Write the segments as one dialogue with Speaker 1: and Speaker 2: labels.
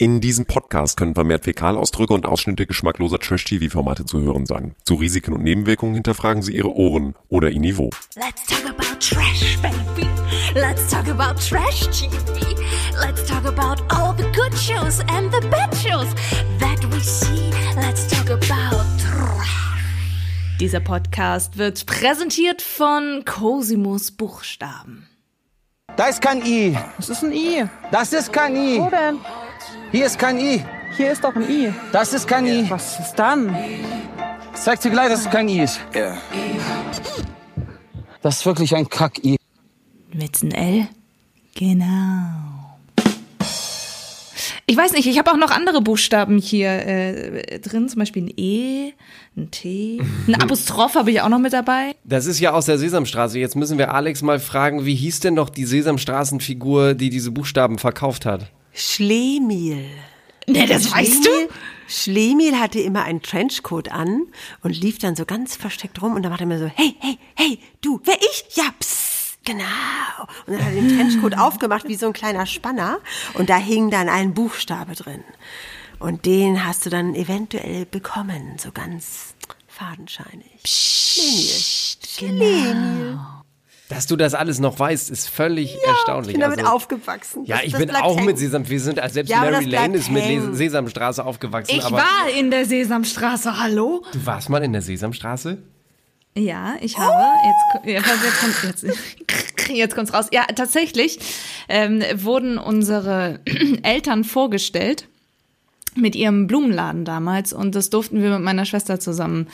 Speaker 1: In diesem Podcast können vermehrt Fäkalausdrücke und Ausschnitte geschmackloser Trash-TV-Formate zu hören sein. Zu Risiken und Nebenwirkungen hinterfragen Sie Ihre Ohren oder Ihr Niveau.
Speaker 2: Let's talk about trash, baby. Let's talk about trash TV. Let's talk about all the good shows and the bad shows that we see. Let's talk about trash.
Speaker 3: Dieser Podcast wird präsentiert von Cosimus Buchstaben.
Speaker 4: Da ist kein I.
Speaker 5: Das ist ein I.
Speaker 4: Das ist kein I.
Speaker 5: Wo denn?
Speaker 4: Hier ist kein I.
Speaker 5: Hier ist doch ein I.
Speaker 4: Das ist kein I.
Speaker 5: Was ist dann?
Speaker 4: Zeig dir gleich, dass es kein I ist. Das ist wirklich ein Kack-I.
Speaker 3: Mit ein L? Genau. Ich weiß nicht, ich habe auch noch andere Buchstaben hier äh, drin, zum Beispiel ein E, ein T, ein Apostroph habe ich auch noch mit dabei.
Speaker 6: Das ist ja aus der Sesamstraße. Jetzt müssen wir Alex mal fragen, wie hieß denn noch die Sesamstraßenfigur, die diese Buchstaben verkauft hat?
Speaker 7: Schlemiel.
Speaker 3: Ne, das weißt du?
Speaker 7: Schlemiel hatte immer einen Trenchcoat an und lief dann so ganz versteckt rum und dann macht er immer so, hey, hey, hey, du, wer ich? Ja, psst, genau. Und dann hat er den Trenchcoat aufgemacht wie so ein kleiner Spanner und da hing dann ein Buchstabe drin. Und den hast du dann eventuell bekommen, so ganz fadenscheinig. Schlemiel. Schlemiel.
Speaker 6: Dass du das alles noch weißt, ist völlig erstaunlich.
Speaker 7: Ich bin damit
Speaker 6: Also-
Speaker 7: aufgewachsen.
Speaker 6: Ja,
Speaker 7: Das-
Speaker 6: ich
Speaker 7: das
Speaker 6: bin auch
Speaker 7: hängen.
Speaker 6: mit Sesam. Wir sind, selbst
Speaker 7: Ja,
Speaker 6: Mary Lane ist mit
Speaker 7: hängen.
Speaker 6: Sesamstraße aufgewachsen.
Speaker 3: Ich war in der Sesamstraße, hallo?
Speaker 6: Du warst mal in der Sesamstraße?
Speaker 3: Ja, ich habe. Jetzt, ko- ja, jetzt kommt jetzt, jetzt kommt's raus. Ja, tatsächlich ähm, wurden unsere Eltern vorgestellt mit ihrem Blumenladen damals und das durften wir mit meiner Schwester zusammen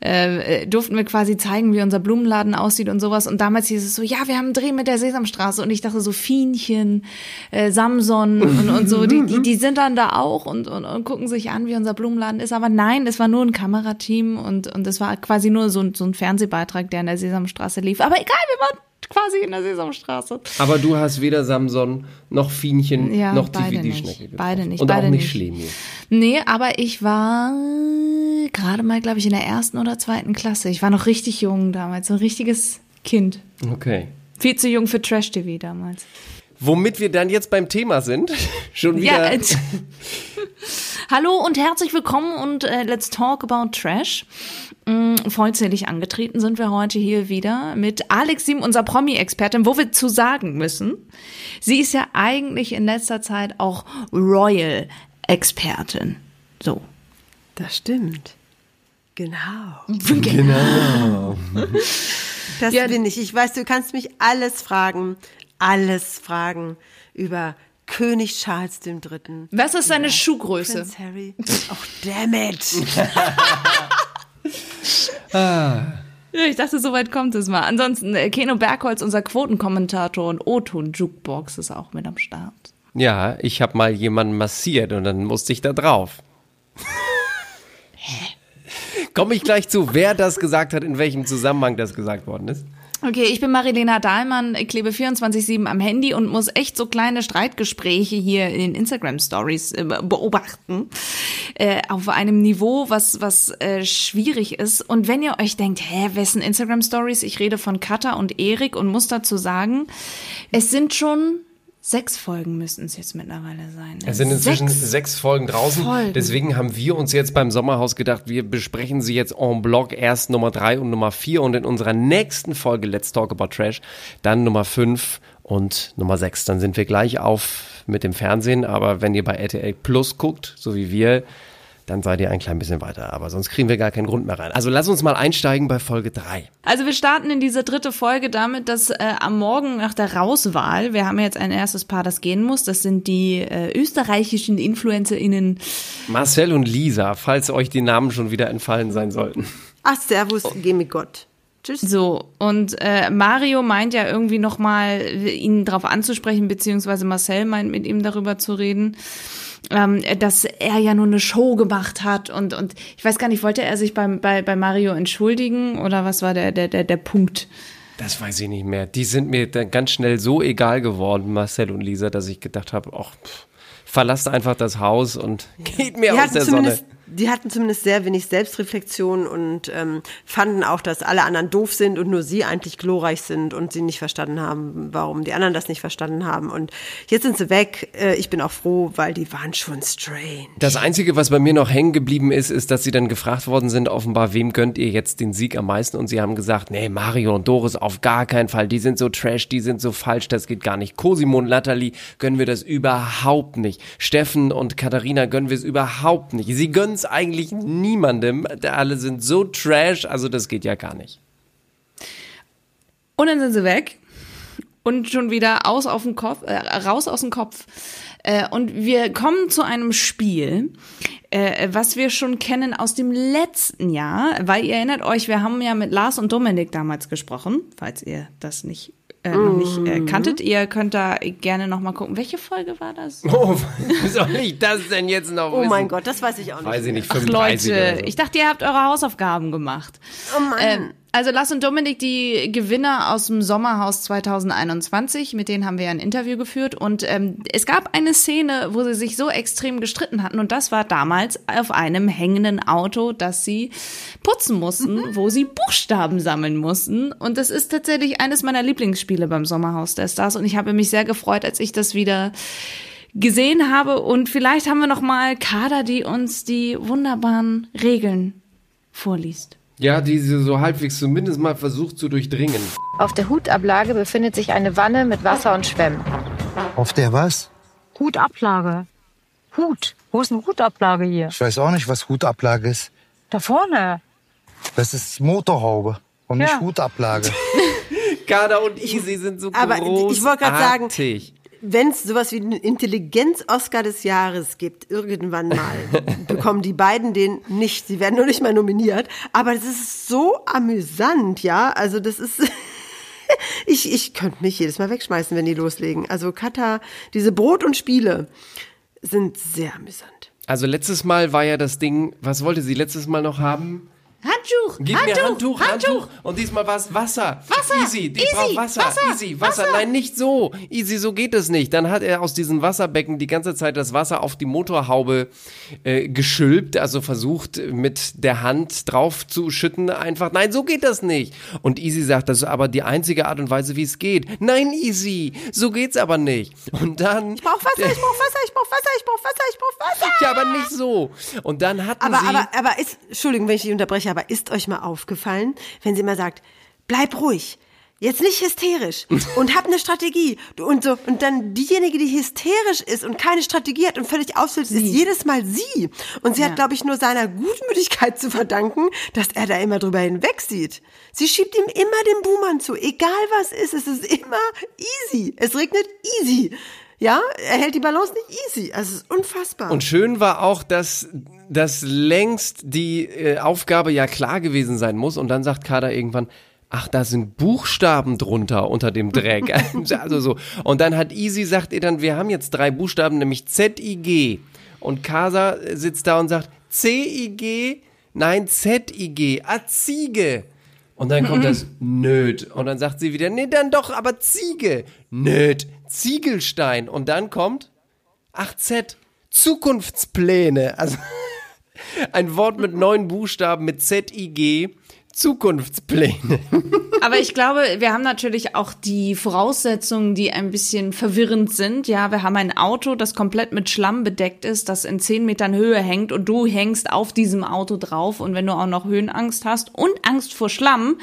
Speaker 3: äh, durften wir quasi zeigen, wie unser Blumenladen aussieht und sowas. Und damals hieß es so, ja, wir haben einen Dreh mit der Sesamstraße. Und ich dachte so Fienchen, äh, Samson und, und so, die, die, die sind dann da auch und, und, und gucken sich an, wie unser Blumenladen ist, aber nein, es war nur ein Kamerateam und und es war quasi nur so, ein- so ein Fernsehbeitrag, der in der Sesamstraße lief, aber egal, wir waren quasi in der Sesamstraße.
Speaker 6: Aber du hast weder Samson noch Fienchen
Speaker 3: Ja,
Speaker 6: noch
Speaker 3: beide
Speaker 6: Tiffy die
Speaker 3: nicht.
Speaker 6: Schnecke getroffen.
Speaker 3: Beide nicht,
Speaker 6: Und
Speaker 3: beide
Speaker 6: auch nicht
Speaker 3: nicht.
Speaker 6: Schlemiel.
Speaker 3: Nee, aber ich war gerade mal, glaube ich, in der ersten oder zweiten Klasse. Ich war noch richtig jung damals, so ein richtiges Kind.
Speaker 6: Okay.
Speaker 3: Viel zu jung für Trash-TV damals.
Speaker 6: Womit wir dann jetzt beim Thema sind. Schon wieder.
Speaker 3: Ja, äh, Hallo und herzlich willkommen und äh, let's talk about Trash. Mm, vollzählig angetreten sind wir heute hier wieder mit Alex Sim, unserer Promi-Expertin, wo wir zu sagen müssen, sie ist ja eigentlich in letzter Zeit auch Royal-Expertin. So.
Speaker 7: Das stimmt. Genau.
Speaker 6: genau.
Speaker 7: Das
Speaker 3: Ja.
Speaker 7: bin ich. Ich weiß, du kannst mich alles fragen. Alles fragen über König Charles III.
Speaker 3: Was ist seine Schuhgröße?
Speaker 7: Prince Harry. Oh, damn it.
Speaker 3: Ja, ich dachte, so weit kommt es mal. Ansonsten, äh, Keno Bergholz, unser Quotenkommentator und O-Ton Jukebox ist auch mit am Start.
Speaker 6: Ja, ich habe mal jemanden massiert und dann musste ich da drauf. Komme ich gleich zu, wer das gesagt hat, in welchem Zusammenhang das gesagt worden ist.
Speaker 3: Okay, ich bin Marilena Dahlmann, klebe 24-7 am Handy und muss echt so kleine Streitgespräche hier in den Instagram-Stories äh, beobachten. Äh, auf einem Niveau, was, was äh, schwierig ist. Und wenn ihr euch denkt, hä, wessen Instagram-Stories? Ich rede von Katha und Erik und muss dazu sagen, es sind schon sechs Folgen müssten es jetzt mittlerweile sein.
Speaker 6: Es sind inzwischen
Speaker 3: Sechs.
Speaker 6: sechs, Folgen draußen.
Speaker 3: Folgen.
Speaker 6: Deswegen haben wir uns jetzt beim Sommerhaus gedacht, wir besprechen sie jetzt en bloc erst Nummer drei und Nummer vier und in unserer nächsten Folge Let's Talk About Trash dann Nummer fünf und Nummer sechs. Dann sind wir gleich auf mit dem Fernsehen, aber wenn ihr bei RTL Plus guckt, so wie wir, dann seid ihr ein klein bisschen weiter. Aber sonst kriegen wir gar keinen Grund mehr rein. Also lass uns mal einsteigen bei Folge drei.
Speaker 3: Also wir starten in diese dritte Folge damit, dass äh, am Morgen nach der Rauswahl, wir haben jetzt ein erstes Paar, das gehen muss, das sind die äh, österreichischen InfluencerInnen.
Speaker 6: Marcel und Lisa, falls euch die Namen schon wieder entfallen sein sollten.
Speaker 7: Ach, Servus, geh mit Gott. Tschüss.
Speaker 3: So, und äh, Mario meint ja irgendwie nochmal, ihn darauf anzusprechen, beziehungsweise Marcel meint mit ihm darüber zu reden, ähm, dass er ja nur eine Show gemacht hat und, und ich weiß gar nicht, wollte er sich beim, bei, bei Mario entschuldigen oder was war der, der, der, der Punkt?
Speaker 6: Das weiß ich nicht mehr. Die sind mir dann ganz schnell so egal geworden, Marcel und Lisa, dass ich gedacht habe, ach, pff, verlasst einfach das Haus und geht mir
Speaker 7: Die
Speaker 6: aus der Sonne.
Speaker 7: Die hatten zumindest sehr wenig Selbstreflexion und ähm, fanden auch, dass alle anderen doof sind und nur sie eigentlich glorreich sind und sie nicht verstanden haben, warum die anderen das nicht verstanden haben. Und jetzt sind sie weg. Äh, ich bin auch froh, weil die waren schon strange.
Speaker 6: Das Einzige, was bei mir noch hängen geblieben ist, ist, dass sie dann gefragt worden sind, offenbar, wem gönnt ihr jetzt den Sieg am meisten? Und sie haben gesagt, nee, Mario und Doris auf gar keinen Fall. Die sind so trash, die sind so falsch, das geht gar nicht. Cosimo und Latterli gönnen wir das überhaupt nicht. Steffen und Katharina gönnen wir es überhaupt nicht. Sie gönnen es eigentlich niemandem. Alle sind so trash, also das geht ja gar nicht.
Speaker 3: Und dann sind sie weg und schon wieder aus auf den Kopf, äh, raus aus dem Kopf. Äh, und wir kommen zu einem Spiel, äh, was wir schon kennen aus dem letzten Jahr, weil ihr erinnert euch, wir haben ja mit Lars und Dominik damals gesprochen, falls ihr das nicht äh, noch nicht äh,
Speaker 7: Mhm.
Speaker 3: kanntet. Ihr könnt da gerne noch mal gucken. Welche Folge war das?
Speaker 6: Oh, wie soll ich das denn jetzt noch
Speaker 7: Oh
Speaker 6: wissen?
Speaker 7: mein Gott, das weiß ich auch nicht.
Speaker 6: Weiß ich nicht,
Speaker 3: Ach
Speaker 6: 35
Speaker 3: Leute,
Speaker 6: oder so.
Speaker 3: ich dachte, ihr habt eure Hausaufgaben gemacht.
Speaker 7: Oh Mann.
Speaker 3: Ähm, also Lars und Dominik, die Gewinner aus dem Sommerhaus 2021, mit denen haben wir ja ein Interview geführt. Und ähm, es gab eine Szene, wo sie sich so extrem gestritten hatten. Und das war damals auf einem hängenden Auto, das sie putzen mussten, wo sie Buchstaben sammeln mussten. Und das ist tatsächlich eines meiner Lieblingsspiele beim Sommerhaus der Stars. Und ich habe mich sehr gefreut, als ich das wieder gesehen habe. Und vielleicht haben wir noch mal Kader, die uns die wunderbaren Regeln vorliest.
Speaker 6: Ja, die sie so halbwegs zumindest mal versucht zu durchdringen.
Speaker 8: Auf der Hutablage befindet sich eine Wanne mit Wasser und Schwämmen.
Speaker 9: Auf der was?
Speaker 5: Hutablage. Hut. Wo ist eine Hutablage hier?
Speaker 9: Ich weiß auch nicht, was Hutablage ist.
Speaker 5: Da vorne.
Speaker 9: Das ist Motorhaube und nicht
Speaker 5: Ja.
Speaker 9: Hutablage.
Speaker 6: Kada und Easy sind so
Speaker 7: Aber
Speaker 6: großartig.
Speaker 7: ich wollte gerade sagen, wenn es sowas wie einen Intelligenz-Oscar des Jahres gibt, irgendwann mal, bekommen die beiden den nicht. Sie werden nur nicht mal nominiert. Aber das ist so amüsant, ja. Also das ist. Ich, ich könnte mich jedes Mal wegschmeißen, wenn die loslegen. Also Kata, diese Brot und Spiele sind sehr amüsant.
Speaker 6: Also letztes Mal war ja das Ding, was wollte sie letztes Mal noch haben?
Speaker 3: Handtuch!
Speaker 6: Gib
Speaker 3: Handtuch,
Speaker 6: mir Handtuch, Handtuch, Und diesmal war es Wasser.
Speaker 3: Wasser,
Speaker 6: Easy, die
Speaker 3: easy,
Speaker 6: braucht Wasser.
Speaker 3: Wasser,
Speaker 6: Easy, Wasser.
Speaker 3: Wasser.
Speaker 6: Nein, nicht so. Easy, so geht es nicht. Dann hat er aus diesem Wasserbecken die ganze Zeit das Wasser auf die Motorhaube äh, geschülpt, also versucht mit der Hand drauf zu schütten. Einfach, nein, so geht das nicht. Und Easy sagt, das ist aber die einzige Art und Weise, wie es geht. Nein, Easy, so geht's aber nicht. Und dann.
Speaker 7: Ich brauch Wasser, ich brauch Wasser, ich brauch Wasser, ich brauch Wasser, ich brauch Wasser.
Speaker 6: Ja, aber nicht so. Und dann hatten
Speaker 7: Aber,
Speaker 6: sie.
Speaker 7: aber, aber ist, Entschuldigung, wenn ich dich unterbreche, aber ist euch mal aufgefallen, wenn sie immer sagt, bleib ruhig, jetzt nicht hysterisch und hab eine Strategie und so und dann diejenige, die hysterisch ist und keine Strategie hat und völlig ausfällt, ist jedes Mal sie und sie hat, glaube ich, nur seiner Gutmütigkeit zu verdanken, dass er da immer drüber hinweg sieht. Sie schiebt ihm immer den Buhmann zu, egal was ist, es ist immer easy. Es regnet easy. Ja, er hält die Balance nicht easy. Also es ist unfassbar.
Speaker 6: Und schön war auch, dass, dass längst die äh, Aufgabe ja klar gewesen sein muss. Und dann sagt Kader irgendwann, ach, da sind Buchstaben drunter unter dem Dreck. also so. Und dann hat Easy, sagt ihr dann, wir haben jetzt drei Buchstaben, nämlich Z-I-G. Und Kasa sitzt da und sagt, C-I-G, nein, Z-I-G, ah, Ziege. Und dann kommt das Nöt. Und dann sagt sie wieder, nee, dann doch, aber Ziege. Nöt, Ziegelstein. Und dann kommt, ach, Z, Zukunftspläne. Also ein Wort mit neun Buchstaben mit Z-I-G, Zukunftspläne.
Speaker 3: Aber ich glaube, wir haben natürlich auch die Voraussetzungen, die ein bisschen verwirrend sind. Ja, wir haben ein Auto, das komplett mit Schlamm bedeckt ist, das in zehn Metern Höhe hängt und du hängst auf diesem Auto drauf. Und wenn du auch noch Höhenangst hast und Angst vor Schlamm,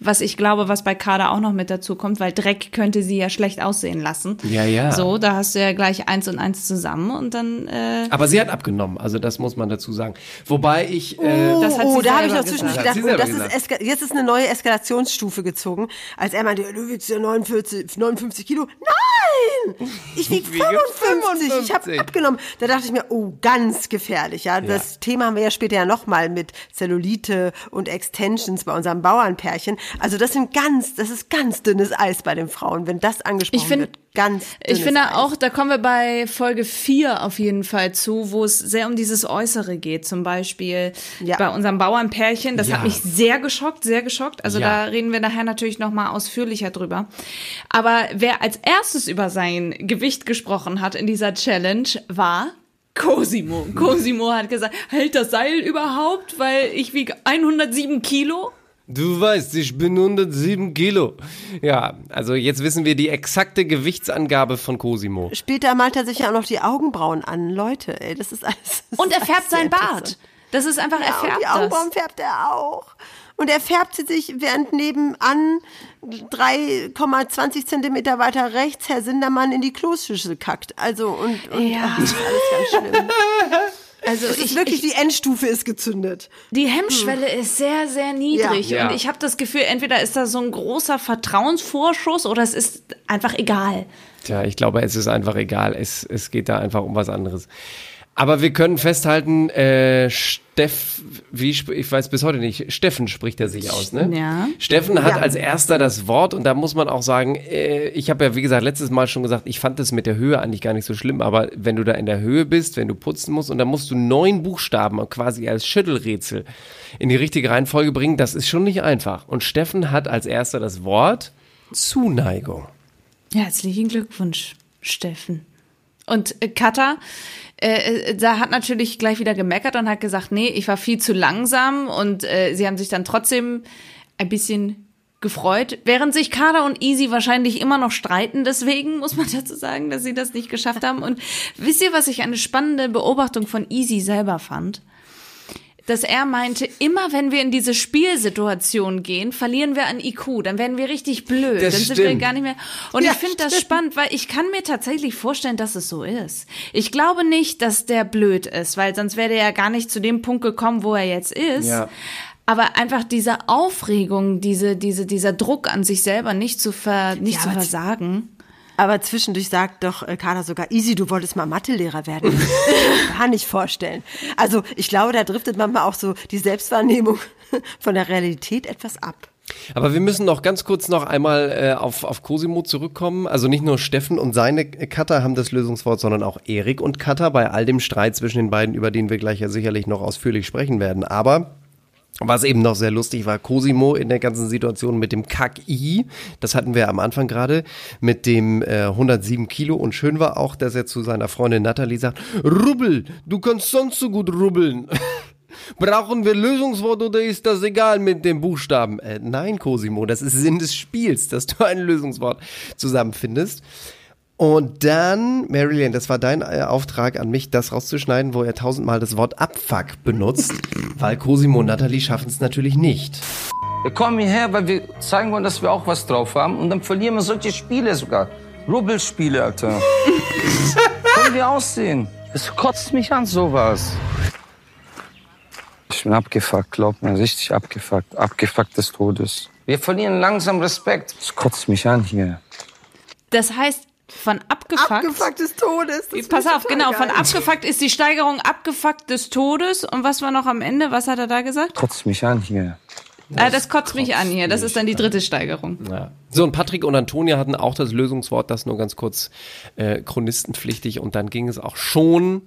Speaker 3: was ich glaube, was bei Kader auch noch mit dazu kommt, weil Dreck könnte sie ja schlecht aussehen lassen.
Speaker 6: Ja, ja.
Speaker 3: So, da hast du ja gleich eins und eins zusammen und dann, äh,
Speaker 6: Aber sie hat abgenommen, also das muss man dazu sagen. Wobei ich, äh,
Speaker 3: das hat
Speaker 7: oh,
Speaker 3: sie
Speaker 7: da habe ich noch zwischendurch gedacht, oh, das ist
Speaker 6: gesagt.
Speaker 7: Eska jetzt ist eine neue Eskalationsstufe gezogen, als er meinte, du wiegst ja 49, 59 Kilo. Nein! Ich wiege
Speaker 6: wiege
Speaker 7: 55. Ich habe
Speaker 6: 55.
Speaker 7: abgenommen. Da dachte ich mir, oh, ganz gefährlich. Ja, das Thema haben wir ja später ja nochmal mit Zellulite und Extensions bei unserem Bauernpärchen. Also das sind ganz, das ist ganz dünnes Eis bei den Frauen, wenn das angesprochen
Speaker 3: Ich find-
Speaker 7: wird. Ganz
Speaker 3: Ich finde
Speaker 7: Eis.
Speaker 3: auch, da kommen wir bei Folge 4 auf jeden Fall zu, wo es sehr um dieses Äußere geht. Zum Beispiel
Speaker 7: Ja.
Speaker 3: bei unserem Bauernpärchen. Das
Speaker 6: Ja.
Speaker 3: hat mich sehr geschockt, sehr geschockt. Also
Speaker 6: Ja.
Speaker 3: da reden wir nachher natürlich noch mal ausführlicher drüber. Aber wer als erstes über sein Gewicht gesprochen hat in dieser Challenge, war Cosimo. Cosimo hat gesagt, hält das Seil überhaupt, weil ich wiege 107 Kilo?
Speaker 6: Du weißt, ich bin 107 Kilo. Ja, also jetzt wissen wir die exakte Gewichtsangabe von Cosimo.
Speaker 7: Später malt er sich ja auch noch die Augenbrauen an. Leute, ey, das ist alles. das
Speaker 3: Und er färbt
Speaker 7: alles sehr
Speaker 3: sein Bart. Das ist einfach, er
Speaker 7: Ja, und
Speaker 3: färbt
Speaker 7: die
Speaker 3: das.
Speaker 7: Augenbrauen färbt er auch. Und er färbt sie sich, während nebenan 3,20 Zentimeter weiter rechts Herr Sindermann in die Kloschüssel kackt. Also, und, und
Speaker 3: Ja.
Speaker 7: ach, das ist alles ganz schlimm.
Speaker 3: Also
Speaker 7: Es ist
Speaker 3: ich,
Speaker 7: wirklich,
Speaker 3: ich,
Speaker 7: die Endstufe ist gezündet.
Speaker 3: die Hemmschwelle ist sehr, sehr niedrig.
Speaker 6: Ja.
Speaker 3: Und ich habe das Gefühl, entweder ist da so ein großer Vertrauensvorschuss oder es ist einfach egal.
Speaker 6: Tja, ich glaube, es ist einfach egal. Es, es geht da einfach um was anderes. Aber wir können festhalten, äh, Steff, wie ich weiß bis heute nicht, Steffen spricht er sich aus, ne?
Speaker 3: Ja.
Speaker 6: Steffen hat
Speaker 7: Ja.
Speaker 6: als erster das Wort und da muss man auch sagen, äh, ich habe ja wie gesagt letztes Mal schon gesagt, ich fand das mit der Höhe eigentlich gar nicht so schlimm, aber wenn du da in der Höhe bist, wenn du putzen musst und dann musst du neun Buchstaben quasi als Schüttelrätsel in die richtige Reihenfolge bringen, das ist schon nicht einfach. Und Steffen hat als erster das Wort Zuneigung.
Speaker 3: Herzlichen Glückwunsch, Steffen. Und äh, Katha, äh, äh, da hat natürlich gleich wieder gemeckert und hat gesagt, nee, ich war viel zu langsam und äh, sie haben sich dann trotzdem ein bisschen gefreut, während sich Kader und Easy wahrscheinlich immer noch streiten. Deswegen muss man dazu sagen, dass sie das nicht geschafft haben. Und wisst ihr, was ich eine spannende Beobachtung von Easy selber fand? Dass er meinte, immer wenn wir in diese Spielsituation gehen, verlieren wir an IQ, dann werden wir richtig blöd,
Speaker 6: Das
Speaker 3: dann sind wir
Speaker 6: stimmt.
Speaker 3: gar nicht mehr. Und
Speaker 7: Ja,
Speaker 3: ich finde das
Speaker 7: stimmt.
Speaker 3: spannend, weil ich kann mir tatsächlich vorstellen, dass es so ist. Ich glaube nicht, dass der blöd ist, weil sonst wäre er ja gar nicht zu dem Punkt gekommen, wo er jetzt ist.
Speaker 6: Ja.
Speaker 3: Aber einfach diese Aufregung, diese, diese, dieser Druck an sich selber nicht zu, ver, nicht
Speaker 7: Ja,
Speaker 3: zu versagen.
Speaker 7: Aber zwischendurch sagt doch äh, Kader sogar, Easy, du wolltest mal Mathelehrer werden. Kann ich vorstellen. Also ich glaube, da driftet manchmal auch so die Selbstwahrnehmung von der Realität etwas ab.
Speaker 6: Aber wir müssen noch ganz kurz noch einmal äh, auf, auf Cosimo zurückkommen. Also nicht nur Steffen und seine Cutter haben das Lösungswort, sondern auch Erik und Cutter bei all dem Streit zwischen den beiden, über den wir gleich ja sicherlich noch ausführlich sprechen werden. Aber was eben noch sehr lustig war, Cosimo in der ganzen Situation mit dem Kack-I, das hatten wir am Anfang gerade, mit dem äh, 107 Kilo und schön war auch, dass er zu seiner Freundin Natalie sagt, Rubbel, du kannst sonst so gut rubbeln. Brauchen wir Lösungswort oder ist das egal mit den Buchstaben? Äh, nein, Cosimo, das ist Sinn des Spiels, dass du ein Lösungswort zusammenfindest. Und dann, Marilyn, das war dein äh, Auftrag an mich, das rauszuschneiden, wo er tausendmal das Wort Abfuck benutzt, weil Cosimo und Natalie schaffen es natürlich nicht.
Speaker 4: Wir kommen hierher, weil wir zeigen wollen, dass wir auch was drauf haben. Und dann verlieren wir solche Spiele sogar. Rubbelspiele, Alter. Können wir aussehen? Es kotzt mich an, sowas. Ich bin abgefuckt, glaub mir, richtig abgefuckt. Abgefuckt des Todes. Wir verlieren langsam Respekt. Es kotzt mich an hier.
Speaker 3: Das heißt, von abgefuckt.
Speaker 7: Abgefuckt des Todes. Das
Speaker 3: Pass auf, genau, von
Speaker 7: geil.
Speaker 3: abgefuckt ist die Steigerung abgefuckt des Todes. Und was war noch am Ende? Was hat er da gesagt?
Speaker 4: Kotzt mich an hier.
Speaker 3: Das, das kotzt mich an hier. Das ist dann die dritte Steigerung.
Speaker 6: Ja. So, und Patrick und Antonia hatten auch das Lösungswort, das nur ganz kurz äh, chronistenpflichtig. Und dann ging es auch schon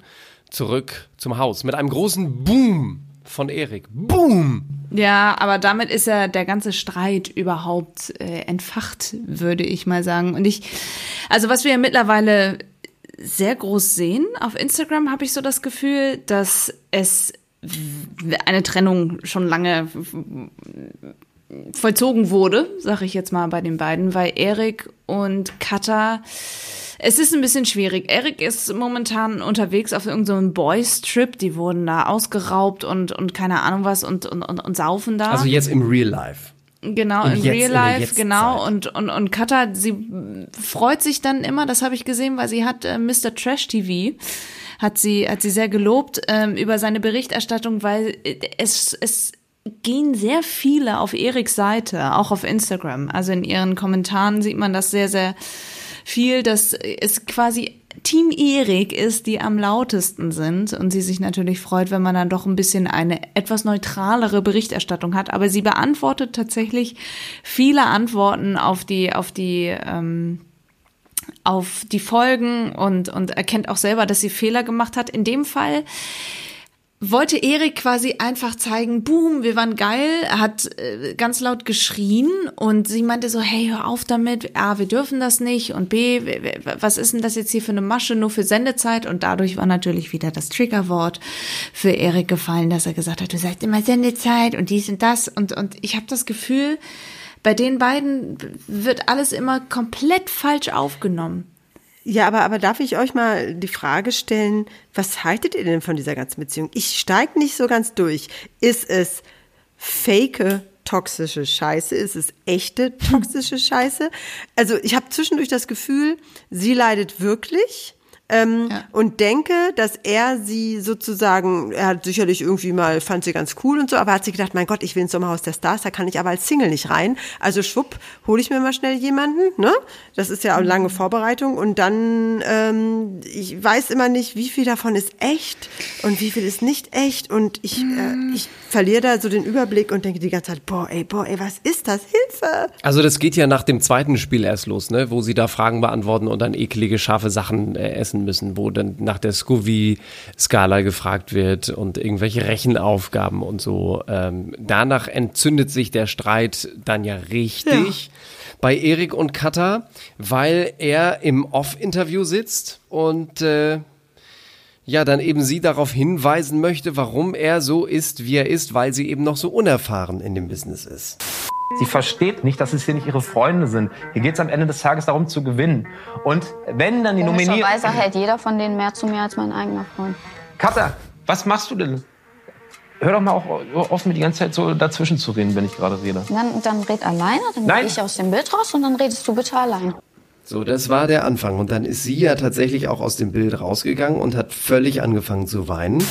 Speaker 6: zurück zum Haus mit einem großen Boom von Erik. Boom!
Speaker 3: Ja, aber damit ist ja der ganze Streit überhaupt äh, entfacht, würde ich mal sagen. Und ich, also was wir ja mittlerweile sehr groß sehen auf Instagram, habe ich so das Gefühl, dass es eine Trennung schon lange vollzogen wurde, sage ich jetzt mal bei den beiden, weil Erik und Katha es ist ein bisschen schwierig. Erik ist momentan unterwegs auf irgendeinem so Boys-Trip. Die wurden da ausgeraubt und, und keine Ahnung was und, und, und, und saufen da.
Speaker 6: Also jetzt im Real Life.
Speaker 3: Genau,
Speaker 6: Im
Speaker 3: in
Speaker 6: Jetzt- in
Speaker 3: Real Life,
Speaker 6: Jetztzeit.
Speaker 3: genau. Und, und, und Katha, sie freut sich dann immer, das habe ich gesehen, weil sie hat äh, Mr. Trash TV, hat sie, hat sie sehr gelobt ähm, über seine Berichterstattung, weil es, es gehen sehr viele auf Eriks Seite, auch auf Instagram. Also in ihren Kommentaren sieht man das sehr, sehr viel, dass es quasi Team Erik ist, die am lautesten sind und sie sich natürlich freut, wenn man dann doch ein bisschen eine etwas neutralere Berichterstattung hat. Aber sie beantwortet tatsächlich viele Antworten auf die auf die ähm, auf die Folgen und und erkennt auch selber, dass sie Fehler gemacht hat. In dem Fall wollte Erik quasi einfach zeigen, boom, wir waren geil, er hat äh, ganz laut geschrien und sie meinte so, hey, hör auf damit, A, wir dürfen das nicht und B, was ist denn das jetzt hier für eine Masche nur für Sendezeit? Und dadurch war natürlich wieder das Triggerwort für Erik gefallen, dass er gesagt hat, du sagst immer Sendezeit und dies und das. Und, und ich habe das Gefühl, bei den beiden wird alles immer komplett falsch aufgenommen.
Speaker 7: Ja, aber, aber darf ich euch mal die Frage stellen, was haltet ihr denn von dieser ganzen Beziehung? Ich steig nicht so ganz durch. Ist es fake toxische Scheiße? Ist es echte toxische Scheiße? Also ich habe zwischendurch das Gefühl, sie leidet wirklich. Ähm, Und denke, dass er sie sozusagen, er hat sicherlich irgendwie mal, fand sie ganz cool und so, aber hat sich gedacht, mein Gott, ich will ins Sommerhaus der Stars, da kann ich aber als Single nicht rein. Also schwupp, hole ich mir mal schnell jemanden, ne? Das ist ja eine lange Vorbereitung und dann, ähm, ich weiß immer nicht, wie viel davon ist echt und wie viel ist nicht echt und ich, äh, ich verliere da so den Überblick und denke die ganze Zeit, boah, ey, boah, ey, was ist das? Hilfe!
Speaker 6: Also das geht ja nach dem zweiten Spiel erst los, ne? wo sie da Fragen beantworten und dann eklige, scharfe Sachen äh, essen müssen, wo dann nach der Scooby-Skala gefragt wird und irgendwelche Rechenaufgaben und so. Ähm, danach entzündet sich der Streit dann ja richtig. Bei Erik und Katha, weil er im Off-Interview sitzt und äh, ja, dann eben sie darauf hinweisen möchte, warum er so ist, wie er ist, weil sie eben noch so unerfahren in dem Business ist.
Speaker 10: Sie versteht nicht, dass es hier nicht ihre Freunde sind. Hier geht es am Ende des Tages darum zu gewinnen. Und wenn dann die Nominierung...
Speaker 8: Komischerweise hält jeder von denen mehr zu mir als mein eigener Freund.
Speaker 10: Katha, was machst du denn? Hör doch mal auch auf, mir die ganze Zeit so dazwischen zu reden, wenn ich gerade rede.
Speaker 8: Dann, dann red alleine, dann
Speaker 10: Nein.
Speaker 8: gehe ich aus dem Bild raus und dann redest du bitte allein.
Speaker 6: So, das war der Anfang. Und dann ist sie ja tatsächlich auch aus dem Bild rausgegangen und hat völlig angefangen zu weinen.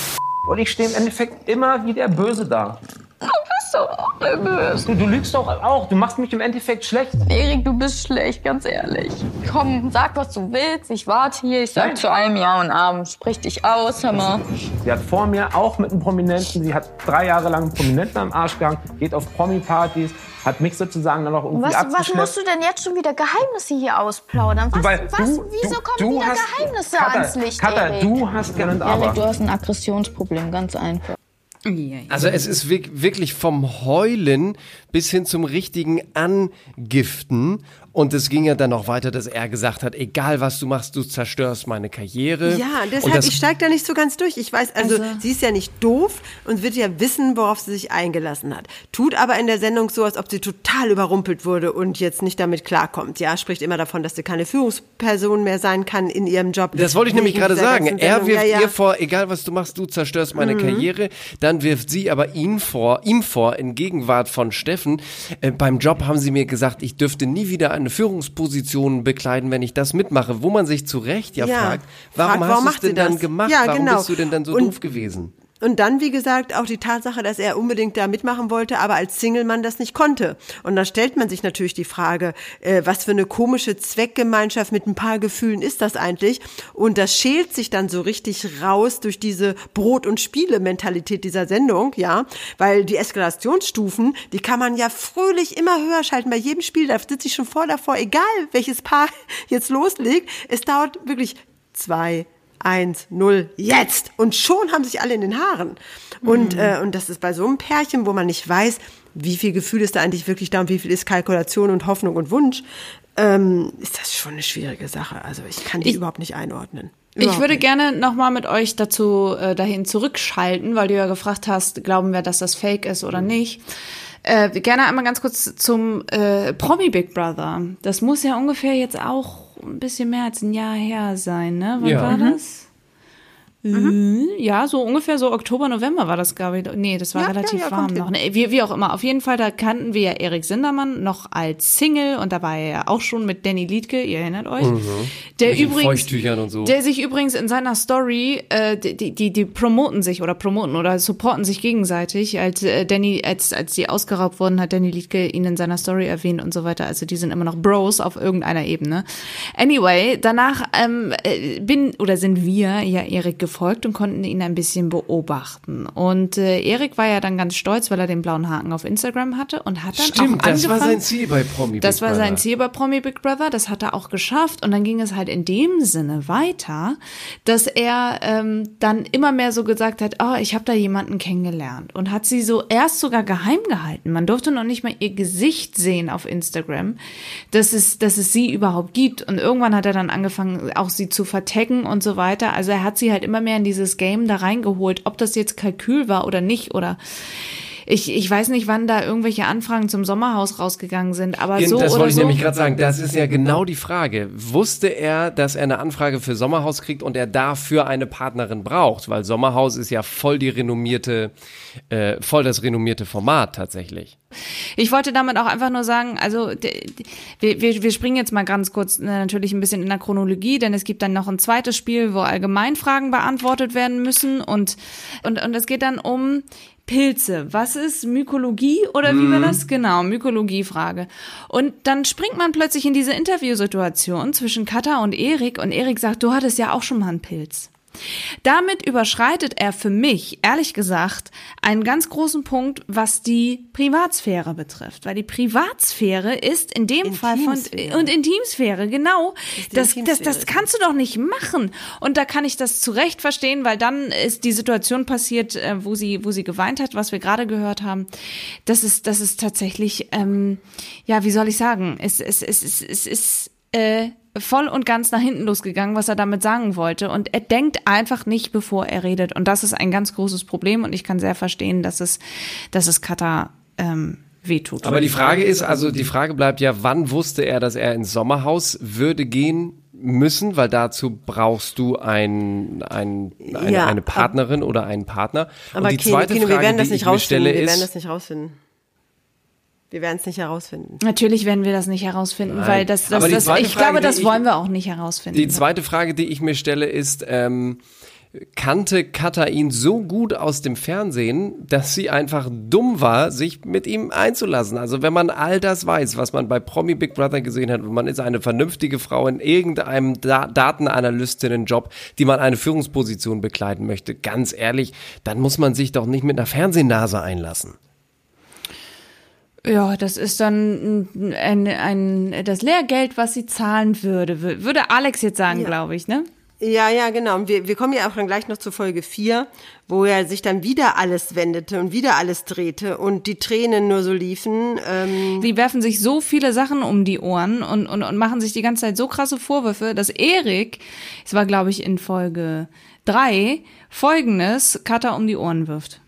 Speaker 10: Und ich stehe im Endeffekt immer wie der Böse da.
Speaker 8: Du bist doch auch nervös.
Speaker 10: Du, du lügst doch auch. Du machst mich im Endeffekt schlecht.
Speaker 8: Erik, du bist schlecht, ganz ehrlich. Komm, sag, was du willst. Ich warte hier. Ich sag
Speaker 10: Nein.
Speaker 8: zu allem Ja und Abend. Sprich dich aus, hör mal.
Speaker 10: Sie hat vor mir auch mit einem Prominenten, sie hat drei Jahre lang einen Prominenten am Arsch gehangen, geht auf Promi-Partys, hat mich sozusagen dann noch irgendwie
Speaker 8: Was, was musst du denn jetzt schon wieder Geheimnisse hier ausplaudern? Was,
Speaker 10: Weil
Speaker 8: was,
Speaker 10: du-
Speaker 8: wieso
Speaker 10: du-
Speaker 8: kommen
Speaker 10: du
Speaker 8: wieder
Speaker 10: hast-
Speaker 8: Geheimnisse
Speaker 10: Katha,
Speaker 8: ans Licht,
Speaker 10: Katha,
Speaker 8: Erik?
Speaker 10: du hast gerne ein Aber.
Speaker 8: Erik, du hast ein Aggressionsproblem, ganz einfach.
Speaker 6: Also es ist wirk- wirklich vom Heulen bis hin zum richtigen Angiften. Und es ging ja dann noch weiter, dass er gesagt hat, egal was du machst, du zerstörst meine Karriere.
Speaker 7: Ja,
Speaker 6: und
Speaker 7: deshalb,
Speaker 6: das,
Speaker 7: ich steige da nicht so ganz durch. Ich weiß, also,
Speaker 3: Also-
Speaker 7: sie ist ja nicht doof und wird ja wissen, worauf sie sich eingelassen hat. Tut aber in der Sendung so, als ob sie total überrumpelt wurde und jetzt nicht damit klarkommt. Ja, spricht immer davon, dass sie keine Führungsperson mehr sein kann in ihrem Job.
Speaker 6: Das wollte ich nämlich gerade sagen. Er wirft
Speaker 7: ja, ja.
Speaker 6: ihr vor, egal was du machst, du zerstörst meine
Speaker 7: Mhm.
Speaker 6: Karriere. Dann wirft sie aber ihn vor, ihm vor, in Gegenwart von Steffen. Äh, beim Job haben sie mir gesagt, ich dürfte nie wieder eine Führungsposition bekleiden, wenn ich das mitmache. Wo man sich zu Recht ja,
Speaker 7: Ja.
Speaker 6: fragt, warum
Speaker 7: Fragt,
Speaker 6: hast
Speaker 7: warum
Speaker 6: du es
Speaker 7: macht sie
Speaker 6: denn dann gemacht?
Speaker 7: Ja,
Speaker 6: warum
Speaker 7: genau.
Speaker 6: bist du denn dann so
Speaker 7: Und-
Speaker 6: doof gewesen?
Speaker 7: Und dann, wie gesagt, auch die Tatsache, dass er unbedingt da mitmachen wollte, aber als Single-Mann das nicht konnte. Und dann stellt man sich natürlich die Frage, äh, was für eine komische Zweckgemeinschaft mit ein paar Gefühlen ist das eigentlich? Und das schält sich dann so richtig raus durch diese Brot- und Spiele-Mentalität dieser Sendung, ja. Weil die Eskalationsstufen, die kann man ja fröhlich immer höher schalten. Bei jedem Spiel, da sitze ich schon vor davor, egal welches Paar jetzt loslegt. Es dauert wirklich zwei, eins, null, jetzt. Und schon haben sich alle in den Haaren. Und, äh, und das ist bei so einem Pärchen, wo man nicht weiß, wie viel Gefühl ist da eigentlich wirklich da und wie viel ist Kalkulation und Hoffnung und Wunsch, ähm, ist das schon eine schwierige Sache. Also ich kann die
Speaker 3: Ich-
Speaker 7: überhaupt nicht einordnen.
Speaker 3: Ich
Speaker 7: Überhaupt
Speaker 3: würde
Speaker 7: nicht.
Speaker 3: gerne nochmal mit euch dazu äh, dahin zurückschalten, weil du ja gefragt hast, glauben wir, dass das Fake ist oder nicht. Äh, gerne einmal ganz kurz zum äh, Promi Big Brother. Das muss ja ungefähr jetzt auch ein bisschen mehr als ein Jahr her sein, ne? Wann
Speaker 6: Ja.
Speaker 3: war
Speaker 6: Mhm.
Speaker 3: das? Äh, Ja, so ungefähr so Oktober, November war das, glaube ich. Nee, das war
Speaker 7: Ja,
Speaker 3: relativ
Speaker 7: ja, ja,
Speaker 3: warm noch. Nee, wie, wie auch immer. Auf jeden Fall, da kannten wir ja Erik Sindermann noch als Single und da war er ja auch schon mit Danny Liedke, ihr erinnert euch. Der
Speaker 6: Mit
Speaker 3: übrigens,
Speaker 6: so.
Speaker 3: der sich übrigens in seiner Story, äh, die, die- die, promoten sich oder promoten oder supporten sich gegenseitig. Als äh, Danny, als, als die ausgeraubt wurden, hat Danny Liedke ihn in seiner Story erwähnt und so weiter. Also die sind immer noch Bros auf irgendeiner Ebene. Anyway, danach ähm, äh, bin oder sind wir ja Erik gefolgt gefolgt und konnten ihn ein bisschen beobachten. Und äh, Erik war ja dann ganz stolz, weil er den blauen Haken auf Instagram hatte und hat dann
Speaker 6: Stimmt,
Speaker 3: auch
Speaker 6: das war
Speaker 3: angefangen,
Speaker 6: sein Ziel bei Promi Big
Speaker 3: das war sein
Speaker 6: Brother.
Speaker 3: Ziel bei Promi Big Brother, das hat er auch geschafft. Und dann ging es halt in dem Sinne weiter, dass er ähm, dann immer mehr so gesagt hat, oh, ich habe da jemanden kennengelernt. Und hat sie so erst sogar geheim gehalten. Man durfte noch nicht mal ihr Gesicht sehen auf Instagram, dass es, dass es sie überhaupt gibt. Und irgendwann hat er dann angefangen, auch sie zu vertecken und so weiter. Also er hat sie halt immer mehr in dieses Game da reingeholt, ob das jetzt Kalkül war oder nicht oder ich, ich weiß nicht, wann da irgendwelche Anfragen zum Sommerhaus rausgegangen sind, aber so
Speaker 6: das wollte ich
Speaker 3: so.
Speaker 6: nämlich gerade sagen. Das ist ja genau die Frage. Wusste er, dass er eine Anfrage für Sommerhaus kriegt und er dafür eine Partnerin braucht? Weil Sommerhaus ist ja voll die renommierte, äh, voll das renommierte Format tatsächlich.
Speaker 3: Ich wollte damit auch einfach nur sagen, also wir, wir, wir springen jetzt mal ganz kurz äh, natürlich ein bisschen in der Chronologie, denn es gibt dann noch ein zweites Spiel, wo Allgemeinfragen beantwortet werden müssen und, und, und es geht dann um Pilze. Was ist Mykologie oder wie war das? Genau, Mykologiefrage. Und dann springt man plötzlich in diese Interviewsituation zwischen Katha und Erik und Erik sagt, du hattest ja auch schon mal einen Pilz. Damit überschreitet er für mich, ehrlich gesagt, einen ganz großen Punkt, was die Privatsphäre betrifft. Weil die Privatsphäre ist in dem Fall von, und Intimsphäre, genau. Das, das,
Speaker 7: Intimsphäre.
Speaker 3: das kannst du doch nicht machen. Und da kann ich das zu Recht verstehen, weil dann ist die Situation passiert, äh, wo sie, wo sie geweint hat, was wir gerade gehört haben. Das ist, das ist tatsächlich, ähm, ja, wie soll ich sagen? Es, es, es, es, es ist, äh, voll und ganz nach hinten losgegangen, was er damit sagen wollte. Und er denkt einfach nicht, bevor er redet. Und das ist ein ganz großes Problem. Und ich kann sehr verstehen, dass es, dass es Kata ähm, wehtut.
Speaker 6: Aber die Frage ist, also die Frage bleibt ja, wann wusste er, dass er ins Sommerhaus würde gehen müssen? Weil dazu brauchst du ein, ein, eine,
Speaker 7: Ja,
Speaker 6: eine Partnerin oder einen Partner.
Speaker 7: Aber
Speaker 6: Und die
Speaker 7: Kino,
Speaker 6: zweite
Speaker 7: Kino,
Speaker 6: Frage,
Speaker 7: wir werden das
Speaker 6: die
Speaker 7: nicht
Speaker 6: ich
Speaker 7: rausfinden.
Speaker 6: stelle,
Speaker 7: Wir werden
Speaker 6: ist,
Speaker 7: das nicht rausfinden. Wir werden es nicht herausfinden.
Speaker 3: Natürlich werden wir das nicht herausfinden,
Speaker 6: Nein.
Speaker 3: weil das, das, das ich
Speaker 6: Frage,
Speaker 3: glaube, das
Speaker 6: ich-
Speaker 3: wollen wir auch nicht herausfinden.
Speaker 6: Die zweite Frage, die ich mir stelle, ist, ähm, kannte Katha ihn so gut aus dem Fernsehen, dass sie einfach dumm war, sich mit ihm einzulassen. Also wenn man all das weiß, was man bei Promi Big Brother gesehen hat, und man ist eine vernünftige Frau in irgendeinem da Datenanalystinnenjob, die man eine Führungsposition bekleiden möchte, ganz ehrlich, dann muss man sich doch nicht mit einer Fernsehnase einlassen.
Speaker 3: Ja, das ist dann ein, ein, das Lehrgeld, was sie zahlen würde, Wür- würde Alex jetzt sagen,
Speaker 7: Ja.
Speaker 3: glaube ich, ne?
Speaker 7: Ja, ja, genau. Und wir, wir kommen ja auch dann gleich noch zu Folge 4, wo er sich dann wieder alles wendete und wieder alles drehte und die Tränen nur so liefen. Ähm,
Speaker 3: Die werfen sich so viele Sachen um die Ohren und, und, und machen sich die ganze Zeit so krasse Vorwürfe, dass Erik, es war glaube ich in Folge drei, folgendes Cutter um die Ohren wirft.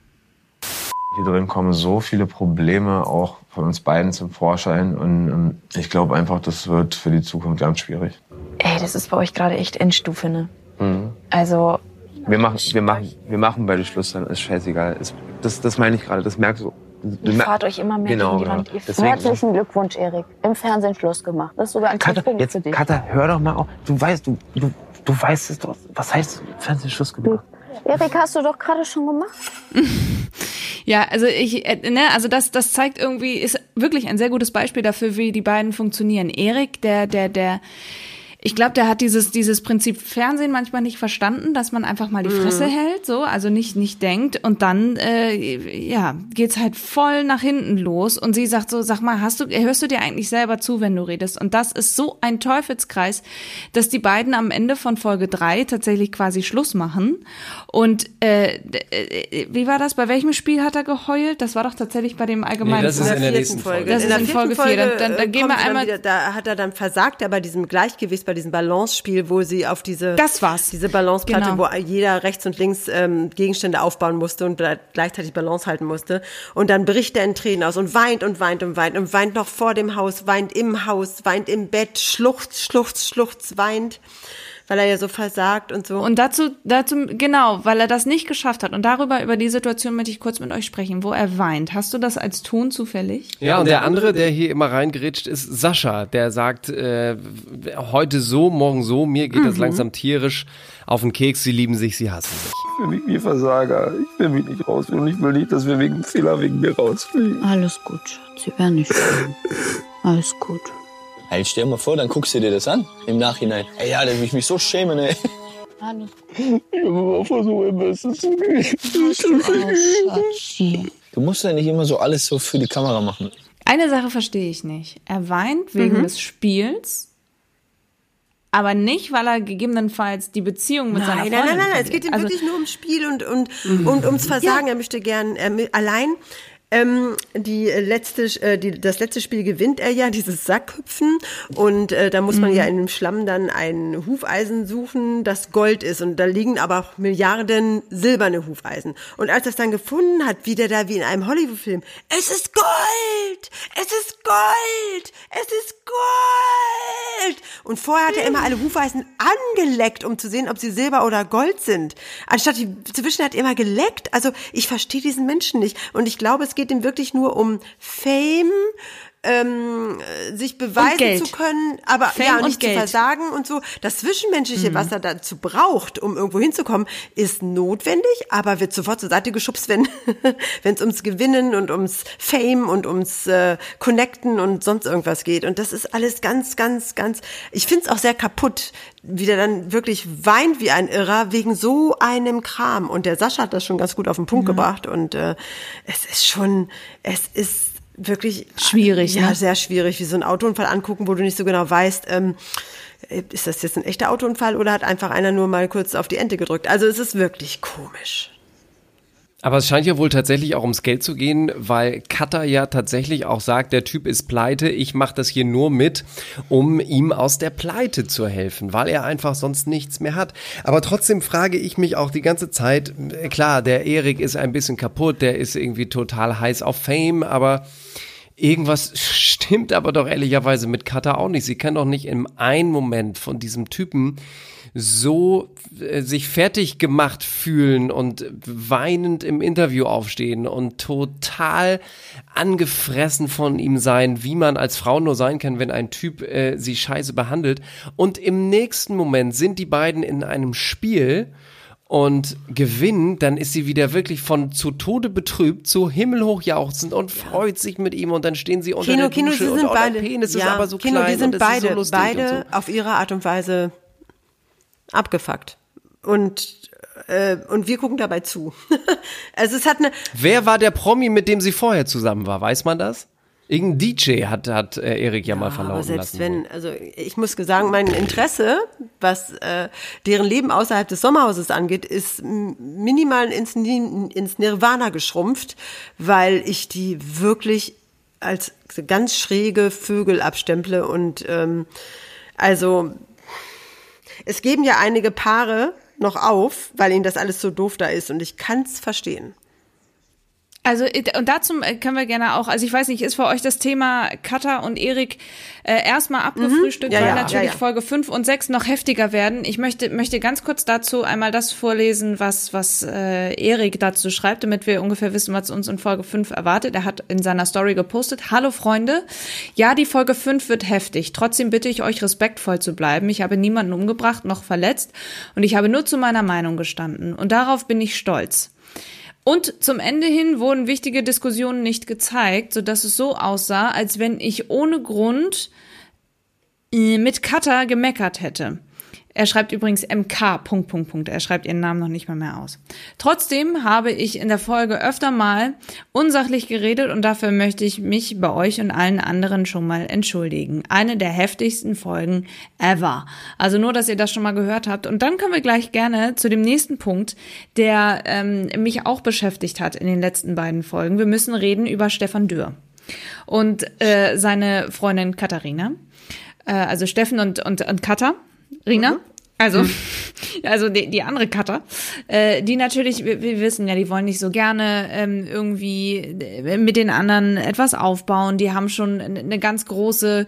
Speaker 11: Hier drin kommen so viele Probleme auch von uns beiden zum Vorschein und ich glaube einfach, das wird für die Zukunft ganz schwierig.
Speaker 8: Ey, das ist bei euch gerade echt Endstufe, ne?
Speaker 11: Mhm.
Speaker 8: Also,
Speaker 11: Wir machen, wir machen, wir machen beide Schluss, dann ist scheißegal. Das, das meine ich gerade, das merkst du. du
Speaker 8: ihr fahrt euch immer mehr
Speaker 11: genau,
Speaker 8: gegen die
Speaker 11: genau.
Speaker 8: Wand.
Speaker 12: Herzlichen Glückwunsch, Erik. Im Fernsehen Schluss gemacht. Das ist sogar ein
Speaker 11: Katha, jetzt,
Speaker 12: für dich.
Speaker 11: Katha, hör doch mal auf. Du weißt, du, du, du weißt es doch. Was heißt Fernsehschluss gemacht?
Speaker 12: Erik, hast du doch gerade schon gemacht.
Speaker 3: Ja, also ich, äh, ne, also das, das zeigt irgendwie, ist wirklich ein sehr gutes Beispiel dafür, wie die beiden funktionieren. Erik, der, der, der, ich glaube, der hat dieses, dieses Prinzip Fernsehen manchmal nicht verstanden, dass man einfach mal die Fresse hält, so, also nicht, nicht denkt und dann, äh, ja, geht's halt voll nach hinten los und sie sagt so, sag mal, hast du, hörst du dir eigentlich selber zu, wenn du redest? Und das ist so ein Teufelskreis, dass die beiden am Ende von Folge drei tatsächlich quasi Schluss machen und, äh, d- äh, wie war das? Bei welchem Spiel hat er geheult? Das war doch tatsächlich bei dem allgemeinen.
Speaker 6: Nee, das ist
Speaker 7: in
Speaker 6: in
Speaker 7: der
Speaker 6: der
Speaker 7: vierten
Speaker 6: nächsten
Speaker 7: Folge.
Speaker 6: Folge.
Speaker 3: Das
Speaker 7: in
Speaker 3: ist
Speaker 7: der
Speaker 3: in Folge vier. Dann- dann- dann
Speaker 7: äh,
Speaker 3: gehen wir einmal-
Speaker 7: Wieder, da hat er dann versagt, er bei diesem Gleichgewicht, bei diesem Balance-Spiel, wo sie auf diese,
Speaker 3: Das war's.
Speaker 7: diese Balanceplatte,
Speaker 3: Genau.
Speaker 7: wo jeder rechts und links ähm, Gegenstände aufbauen musste und gle- gleichzeitig Balance halten musste. Und dann bricht er in Tränen aus und weint und weint und weint und weint noch vor dem Haus, weint im Haus, weint im Bett, schluchzt, schluchzt, schluchzt, weint, weil er ja so versagt und so.
Speaker 3: Und dazu, dazu, genau, weil er das nicht geschafft hat. Und darüber, über die Situation möchte ich kurz mit euch sprechen, wo er weint. Hast du das als Ton zufällig?
Speaker 6: Ja, und der andere, der hier immer reingerätscht, ist Sascha. Der sagt, äh, heute so, morgen so, mir geht
Speaker 3: Mhm.
Speaker 6: das langsam tierisch auf den Keks, sie lieben sich, sie hassen sich.
Speaker 11: Ich fühle mich wie Versager. Ich will mich nicht rausfliegen und ich will nicht, dass wir wegen Fehler wegen mir rausfliegen.
Speaker 12: Alles gut, Schatz. Sie werden nicht sterben. Alles gut.
Speaker 13: Hey, stell dir mal vor, dann guckst du dir das an im Nachhinein. Ey, ja, da will ich mich so schämen, ey.
Speaker 12: Alles
Speaker 13: Ich habe versucht, mein Bestes zu geben.
Speaker 12: Schatzi.
Speaker 13: Du musst ja nicht immer so alles so für die Kamera machen.
Speaker 3: Eine Sache verstehe ich nicht. Er weint wegen
Speaker 7: Mhm.
Speaker 3: des Spiels, aber nicht, weil er gegebenenfalls die Beziehung mit seiner
Speaker 7: Nein,
Speaker 3: Freundin
Speaker 7: nein, nein, nein, es
Speaker 3: verliert.
Speaker 7: geht ihm
Speaker 3: Also-
Speaker 7: wirklich nur ums Spiel und, und, und ums Versagen. Er möchte gern er, allein. Ähm, die letzte, äh, die, das letzte Spiel gewinnt er ja, dieses Sackhüpfen. Und äh, da muss man ja in dem Schlamm dann ein Hufeisen suchen, das Gold ist. Und da liegen aber auch Milliarden silberne Hufeisen. Und als er es dann gefunden hat, wie der da wie in einem Hollywood-Film, es ist Gold! Es ist Gold! Es ist Gold! Und vorher hat er immer alle Hufeisen angeleckt, um zu sehen, ob sie Silber oder Gold sind. Anstatt die zu wischen, hat er immer geleckt. Also ich verstehe diesen Menschen nicht. Und ich glaube, es geht ihm wirklich nur um Fame, ähm, äh, sich beweisen zu können, aber
Speaker 3: Fame
Speaker 7: ja,
Speaker 3: und
Speaker 7: nicht zu versagen und so. Das Zwischenmenschliche,
Speaker 3: Mhm.
Speaker 7: was er dazu braucht, um irgendwo hinzukommen, ist notwendig, aber wird sofort zur Seite geschubst, wenn es ums Gewinnen und ums Fame und ums äh, Connecten und sonst irgendwas geht. Und das ist alles ganz, ganz, ganz. Ich finde es auch sehr kaputt, wie der dann wirklich weint wie ein Irrer wegen so einem Kram. Und der Sascha hat das schon ganz gut auf den Punkt gebracht. Und äh, es ist schon, es ist wirklich
Speaker 3: Schwierig,
Speaker 7: ja,
Speaker 3: ne?
Speaker 7: sehr schwierig, wie so ein Autounfall angucken, wo du nicht so genau weißt, ähm, ist das jetzt ein echter Autounfall oder hat einfach einer nur mal kurz auf die Ente gedrückt? Also es ist wirklich komisch.
Speaker 6: Aber es scheint ja wohl tatsächlich auch ums Geld zu gehen, weil Cutter ja tatsächlich auch sagt, der Typ ist pleite, ich mache das hier nur mit, um ihm aus der Pleite zu helfen, weil er einfach sonst nichts mehr hat. Aber trotzdem frage ich mich auch die ganze Zeit, äh, klar, der Erik ist ein bisschen kaputt, der ist irgendwie total heiß auf Fame, aber irgendwas stimmt aber doch ehrlicherweise mit Cutter auch nicht. Sie kann doch nicht im einen Moment von diesem Typen so äh, sich fertig gemacht fühlen und weinend im Interview aufstehen und total angefressen von ihm sein, wie man als Frau nur sein kann, wenn ein Typ äh, sie scheiße behandelt. Und im nächsten Moment sind die beiden in einem Spiel und gewinnen, dann ist sie wieder wirklich von zu Tode betrübt, zu himmelhoch jauchzend und freut sich mit ihm und dann stehen sie unter
Speaker 7: Kino,
Speaker 6: der
Speaker 7: Kino,
Speaker 6: Dusche
Speaker 7: sie
Speaker 6: und
Speaker 7: sind beide.
Speaker 6: Penis ist
Speaker 7: ja,
Speaker 6: aber so
Speaker 7: Kino,
Speaker 6: klein
Speaker 7: die sind
Speaker 6: und ist
Speaker 7: beide,
Speaker 6: so lustig
Speaker 7: beide
Speaker 6: so.
Speaker 7: auf ihre Art und Weise abgefuckt. Und äh, und wir gucken dabei zu. also es hat eine
Speaker 6: Wer war der Promi, mit dem sie vorher zusammen war? Weiß man das? Irgendein DJ hat, hat äh, Erik ja mal
Speaker 7: Aber
Speaker 6: verlauten
Speaker 7: selbst
Speaker 6: lassen.
Speaker 7: wenn, also ich muss sagen, mein Interesse, was äh, deren Leben außerhalb des Sommerhauses angeht, ist minimal ins, ins Nirvana geschrumpft, weil ich die wirklich als ganz schräge Vögel abstemple und ähm, also es geben ja einige Paare noch auf, weil ihnen das alles so doof da ist und ich kann's verstehen.
Speaker 3: Also und dazu äh, können wir gerne auch, also ich weiß nicht, ist für euch das Thema Katha und Erik äh, erstmal abgefrühstückt,
Speaker 7: Mhm. Ja,
Speaker 3: weil
Speaker 7: ja,
Speaker 3: natürlich
Speaker 7: ja.
Speaker 3: Folge 5 und 6 noch heftiger werden. Ich möchte, möchte ganz kurz dazu einmal das vorlesen, was, was äh, Erik dazu schreibt, damit wir ungefähr wissen, was uns in Folge 5 erwartet. Er hat in seiner Story gepostet, Hallo Freunde, ja, die Folge 5 wird heftig. Trotzdem bitte ich euch, respektvoll zu bleiben. Ich habe niemanden umgebracht noch verletzt und ich habe nur zu meiner Meinung gestanden. Und darauf bin ich stolz. Und zum Ende hin wurden wichtige Diskussionen nicht gezeigt, sodass es so aussah, als wenn ich ohne Grund äh, mit Cutter gemeckert hätte. Er schreibt übrigens MK, Punkt, Punkt, Punkt. Er schreibt ihren Namen noch nicht mal mehr aus. Trotzdem habe ich in der Folge öfter mal unsachlich geredet und dafür möchte ich mich bei euch und allen anderen schon mal entschuldigen. Eine der heftigsten Folgen ever. Also nur, dass ihr das schon mal gehört habt. Und dann können wir gleich gerne zu dem nächsten Punkt, der ähm, mich auch beschäftigt hat in den letzten beiden Folgen. Wir müssen reden über Stefan Dürr und äh, seine Freundin Katharina. Äh, also Steffen und, und, und Katha. Rina. Also, also die, die andere Cutter, äh, die natürlich, wir, wir wissen ja, die wollen nicht so gerne ähm, irgendwie äh, mit den anderen etwas aufbauen. Die haben schon eine ganz große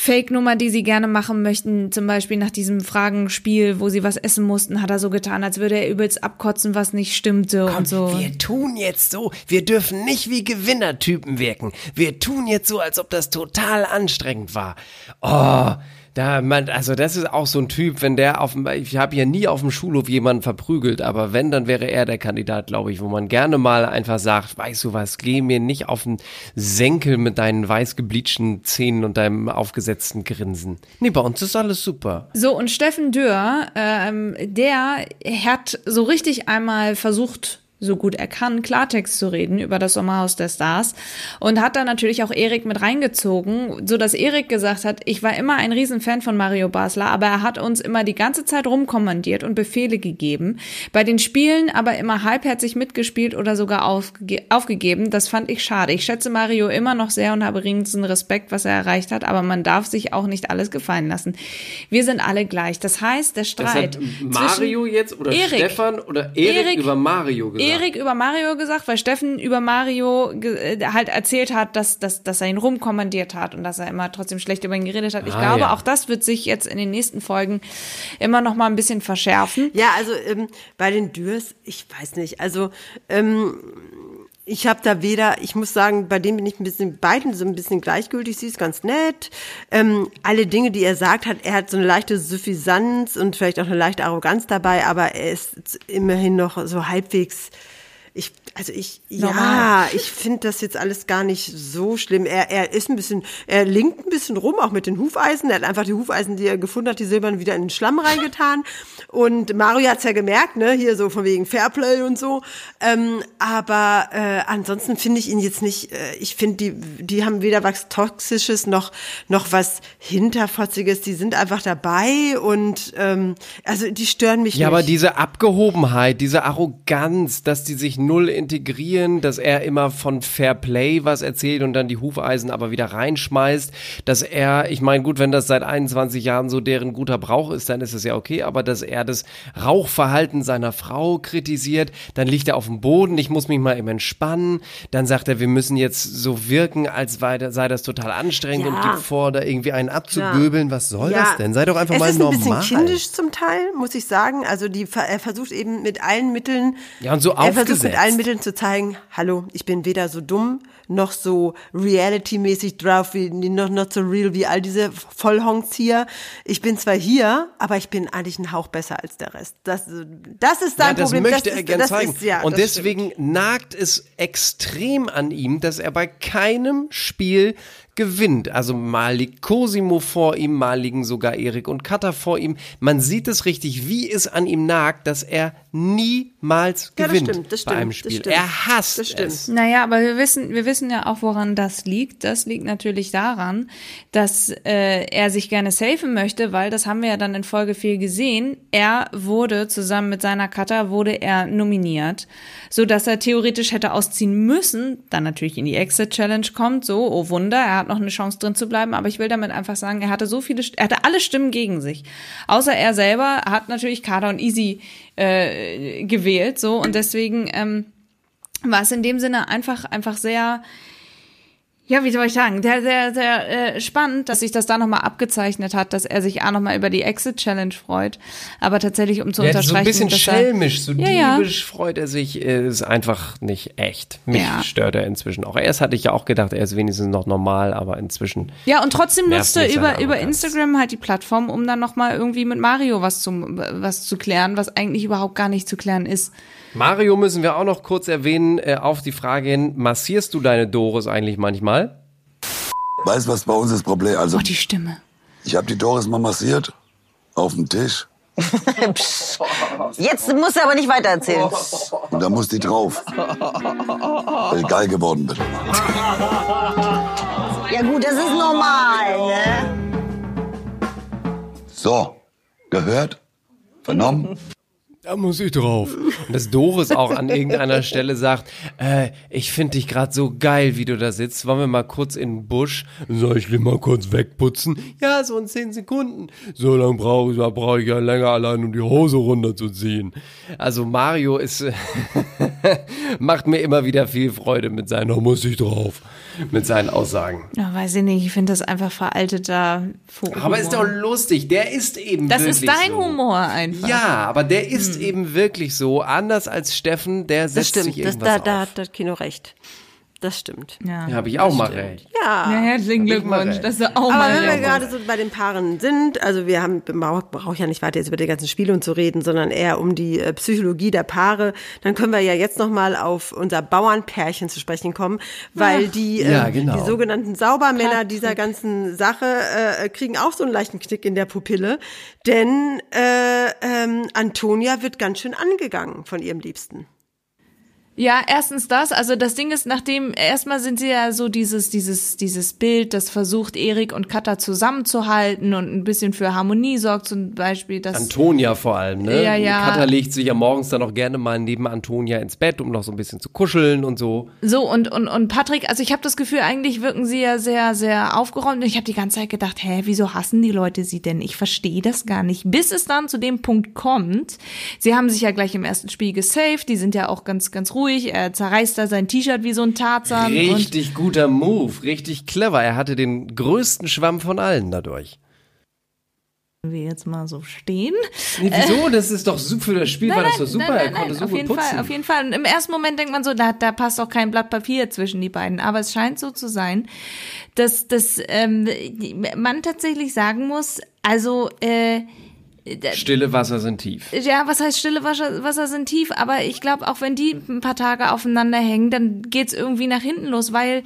Speaker 3: Fake-Nummer, die sie gerne machen möchten. Zum Beispiel nach diesem Fragenspiel, wo sie was essen mussten, hat er so getan, als würde er übelst abkotzen, was nicht stimmte und so.
Speaker 6: Wir tun jetzt so, wir dürfen nicht wie Gewinnertypen wirken. Wir tun jetzt so, als ob das total anstrengend war. Oh, Da, man, also das ist auch so ein Typ, wenn der auf dem, ich habe ja nie auf dem Schulhof jemanden verprügelt, aber wenn, dann wäre er der Kandidat, glaube ich, wo man gerne mal einfach sagt, weißt du was, geh mir nicht auf den Senkel mit deinen weiß gebleachten Zähnen und deinem aufgesetzten Grinsen. Nee, bei uns ist alles super.
Speaker 3: So, und Steffen Dürr, ähm, der hat so richtig einmal versucht, so gut er kann, Klartext zu reden über das Sommerhaus der Stars und hat dann natürlich auch Erik mit reingezogen, so dass Erik gesagt hat, ich war immer ein Riesenfan von Mario Basler, aber er hat uns immer die ganze Zeit rumkommandiert und Befehle gegeben, bei den Spielen aber immer halbherzig mitgespielt oder sogar aufge aufgegeben. Das fand ich schade. Ich schätze Mario immer noch sehr und habe riesen Respekt, was er erreicht hat, aber man darf sich auch nicht alles gefallen lassen. Wir sind alle gleich. Das heißt, der Streit
Speaker 6: Mario
Speaker 3: zwischen
Speaker 6: jetzt oder
Speaker 3: Erik-
Speaker 6: Stefan oder Erik,
Speaker 3: Erik-
Speaker 6: über Mario gesagt?
Speaker 3: Erik über Mario gesagt, weil Steffen über Mario äh, halt erzählt hat, dass, dass, dass er ihn rumkommandiert hat und dass er immer trotzdem schlecht über ihn geredet hat. Ich
Speaker 7: Ah,
Speaker 3: glaube,
Speaker 7: ja.
Speaker 3: auch das wird sich jetzt in den nächsten Folgen immer noch mal ein bisschen verschärfen.
Speaker 7: Ja, also ähm, bei den Dürs, ich weiß nicht, also ähm, ich habe da weder, ich muss sagen, bei dem bin ich ein bisschen beiden so ein bisschen gleichgültig. Sie ist ganz nett. Ähm, alle Dinge, die er sagt, hat er hat so eine leichte Suffisanz und vielleicht auch eine leichte Arroganz dabei, aber er ist immerhin noch so halbwegs. Ich, also ich,
Speaker 3: Normal.
Speaker 7: ja, ich finde das jetzt alles gar nicht so schlimm. Er, er ist ein bisschen, er linkt ein bisschen rum, auch mit den Hufeisen. Er hat einfach die Hufeisen, die er gefunden hat, die silbernen, wieder in den Schlamm reingetan. Und Mario hat's ja gemerkt, ne, hier so von wegen Fairplay und so. Ähm, aber äh, ansonsten finde ich ihn jetzt nicht, äh, ich finde, die, die haben weder was Toxisches noch, noch was Hinterfotziges. Die sind einfach dabei und ähm, also die stören mich
Speaker 6: Ja,
Speaker 7: nicht.
Speaker 6: aber diese Abgehobenheit, diese Arroganz, dass die sich null integrieren, dass er immer von Fair Play was erzählt und dann die Hufeisen aber wieder reinschmeißt, dass er, ich meine, gut, wenn das seit 21 Jahren so deren guter Brauch ist, dann ist es ja okay, aber dass er das Rauchverhalten seiner Frau kritisiert, dann liegt er auf dem Boden, ich muss mich mal eben entspannen, dann sagt er, wir müssen jetzt so wirken, als sei das total anstrengend und
Speaker 7: Ja.
Speaker 6: gibt vor, da irgendwie einen abzugöbeln, was soll das denn? Sei doch einfach
Speaker 7: es
Speaker 6: mal
Speaker 7: ist
Speaker 6: normal.
Speaker 7: ein bisschen kindisch zum Teil, muss ich sagen. Also die, er versucht eben mit allen Mitteln,
Speaker 6: Ja, und so
Speaker 7: er versucht
Speaker 6: aufgesetzt.
Speaker 7: mit allen Mitteln zu zeigen, hallo, ich bin weder so dumm noch so reality-mäßig drauf, wie noch not so real wie all diese Vollhongs hier. Ich bin zwar hier, aber ich bin eigentlich ein Hauch besser als der Rest. Das, das ist sein
Speaker 6: ja, das
Speaker 7: Problem.
Speaker 6: möchte
Speaker 7: das
Speaker 6: er
Speaker 7: ist,
Speaker 6: gern
Speaker 7: das
Speaker 6: zeigen.
Speaker 7: Ist, ja,
Speaker 6: und
Speaker 7: das stimmt.
Speaker 6: deswegen nagt es extrem an ihm, dass er bei keinem Spiel gewinnt. Also mal liegt Cosimo vor ihm, mal liegen sogar Erik und Katha vor ihm. Man sieht es richtig, wie es an ihm nagt, dass er niemals
Speaker 7: Ja, das
Speaker 6: gewinnt
Speaker 7: stimmt, das
Speaker 6: bei einem
Speaker 7: stimmt, das
Speaker 6: Spiel.
Speaker 7: stimmt.
Speaker 6: Er hasst
Speaker 7: Das stimmt.
Speaker 6: es.
Speaker 3: Naja, aber wir wissen, wir wissen ja auch, woran das liegt. Das liegt natürlich daran, dass äh, er sich gerne safen möchte, weil das haben wir ja dann in Folge 4 gesehen. Er wurde zusammen mit seiner Cutter wurde er nominiert, so dass er theoretisch hätte ausziehen müssen, dann natürlich in die Exit Challenge kommt. So, oh Wunder, er hat noch eine Chance drin zu bleiben. Aber ich will damit einfach sagen, er hatte so viele, er hatte alle Stimmen gegen sich, außer er selber hat natürlich Kader und Easy äh, gewählt. So und deswegen. Ähm, war es in dem Sinne einfach, einfach sehr, ja, wie soll ich sagen, sehr, sehr, sehr äh, spannend, dass sich das da nochmal abgezeichnet hat, dass er sich A nochmal über die Exit Challenge freut, aber tatsächlich um zu
Speaker 6: Ja, so
Speaker 3: unterstreichen,
Speaker 6: ein bisschen
Speaker 3: dass er-
Speaker 6: schelmisch, so
Speaker 3: ja, ja.
Speaker 6: diebisch freut er sich, äh, ist einfach nicht echt. Mich
Speaker 3: Ja.
Speaker 6: stört er inzwischen auch. Erst hatte ich ja auch gedacht, er ist wenigstens noch normal, aber inzwischen.
Speaker 3: Ja, und trotzdem nutzt er über, über. Instagram halt die Plattform, um dann nochmal irgendwie mit Mario was zu, was zu klären, was eigentlich überhaupt gar nicht zu klären ist.
Speaker 6: Mario müssen wir auch noch kurz erwähnen, äh, auf die Frage hin, massierst du deine Doris eigentlich manchmal?
Speaker 14: Weißt du, was bei uns das Problem Also,
Speaker 3: Oh, die Stimme.
Speaker 14: ich habe die Doris mal massiert. Auf dem Tisch.
Speaker 15: Jetzt musst du aber nicht weiter erzählen.
Speaker 14: Und da muss die drauf. Weil ich geil geworden bin.
Speaker 15: Ja gut, das ist normal, ne?
Speaker 14: So, gehört? Vernommen?
Speaker 6: Da muss ich drauf. Und dass Doris auch an irgendeiner Stelle sagt, äh, ich finde dich gerade so geil, wie du da sitzt. Wollen wir mal kurz in den Busch? Soll ich den mal kurz wegputzen? Ja, so in zehn Sekunden. So lange brauche ich, da brauche ich ja länger allein, um die Hose runterzuziehen. Also Mario ist, macht mir immer wieder viel Freude mit seinen, da muss ich drauf, mit seinen Aussagen.
Speaker 3: Ja, weiß ich nicht, ich finde das einfach veralteter Fu-
Speaker 6: Aber ist doch
Speaker 3: Humor.
Speaker 6: lustig, der ist eben
Speaker 3: Das
Speaker 6: wirklich
Speaker 3: ist dein
Speaker 6: so.
Speaker 3: Humor einfach.
Speaker 6: Ja, aber der ist eben wirklich so, anders als Steffen, der
Speaker 7: Das
Speaker 6: setzt
Speaker 7: stimmt,
Speaker 6: sich
Speaker 7: das,
Speaker 6: irgendwas
Speaker 7: da,
Speaker 6: auf.
Speaker 7: da hat das Kino recht. Das stimmt.
Speaker 3: Ja,
Speaker 6: Ja, habe ich auch
Speaker 7: Das
Speaker 6: mal
Speaker 7: stimmt.
Speaker 6: recht.
Speaker 7: Ja.
Speaker 3: Ja, herzlichen
Speaker 6: ich
Speaker 3: Glückwunsch, dass du auch
Speaker 7: Aber
Speaker 3: mal
Speaker 7: wenn wir
Speaker 3: recht
Speaker 7: gerade so bei den Paaren sind, also wir haben, braucht brauch ja nicht weiter jetzt über die ganzen Spiele und zu reden, sondern eher um die äh, Psychologie der Paare, dann können wir ja jetzt nochmal auf unser Bauernpärchen zu sprechen kommen, weil die, äh,
Speaker 6: Ja, genau.
Speaker 7: die sogenannten Saubermänner dieser ganzen Sache äh, kriegen auch so einen leichten Knick in der Pupille, denn äh, ähm, Antonia wird ganz schön angegangen von ihrem Liebsten.
Speaker 3: Ja, erstens das. Also das Ding ist, nachdem erstmal sind sie ja so dieses dieses dieses Bild, das versucht Erik und Katha zusammenzuhalten und ein bisschen für Harmonie sorgt, zum Beispiel. Dass
Speaker 6: Antonia vor allem, ne?
Speaker 3: Ja, ja.
Speaker 6: Katha legt sich ja morgens dann auch gerne mal neben Antonia ins Bett, um noch so ein bisschen zu kuscheln und so.
Speaker 3: So, und, und, und Patrick, also ich habe das Gefühl, eigentlich wirken sie ja sehr, sehr aufgeräumt. Und ich habe die ganze Zeit gedacht, hä, wieso hassen die Leute sie denn? Ich verstehe das gar nicht. Bis es dann zu dem Punkt kommt, sie haben sich ja gleich im ersten Spiel gesaved, die sind ja auch ganz, ganz ruhig. Er zerreißt da sein T-Shirt wie so ein Tarzan.
Speaker 6: Richtig guter Move, richtig clever. Er hatte den größten Schwamm von allen dadurch.
Speaker 3: wir jetzt mal so stehen.
Speaker 6: Nee, wieso? Das ist doch super für das Spiel, war das doch super. er konnte so
Speaker 3: auf
Speaker 6: gut
Speaker 3: jeden
Speaker 6: putzen.
Speaker 3: Fall, auf jeden Fall. Und im ersten Moment denkt man so, da, da passt doch kein Blatt Papier zwischen die beiden. Aber es scheint so zu sein, dass, dass ähm, man tatsächlich sagen muss, also äh,
Speaker 6: Stille Wasser sind tief.
Speaker 3: ja, was heißt stille Wasser, Wasser sind tief, aber ich glaube, auch wenn die ein paar Tage aufeinander hängen, dann geht's irgendwie nach hinten los, weil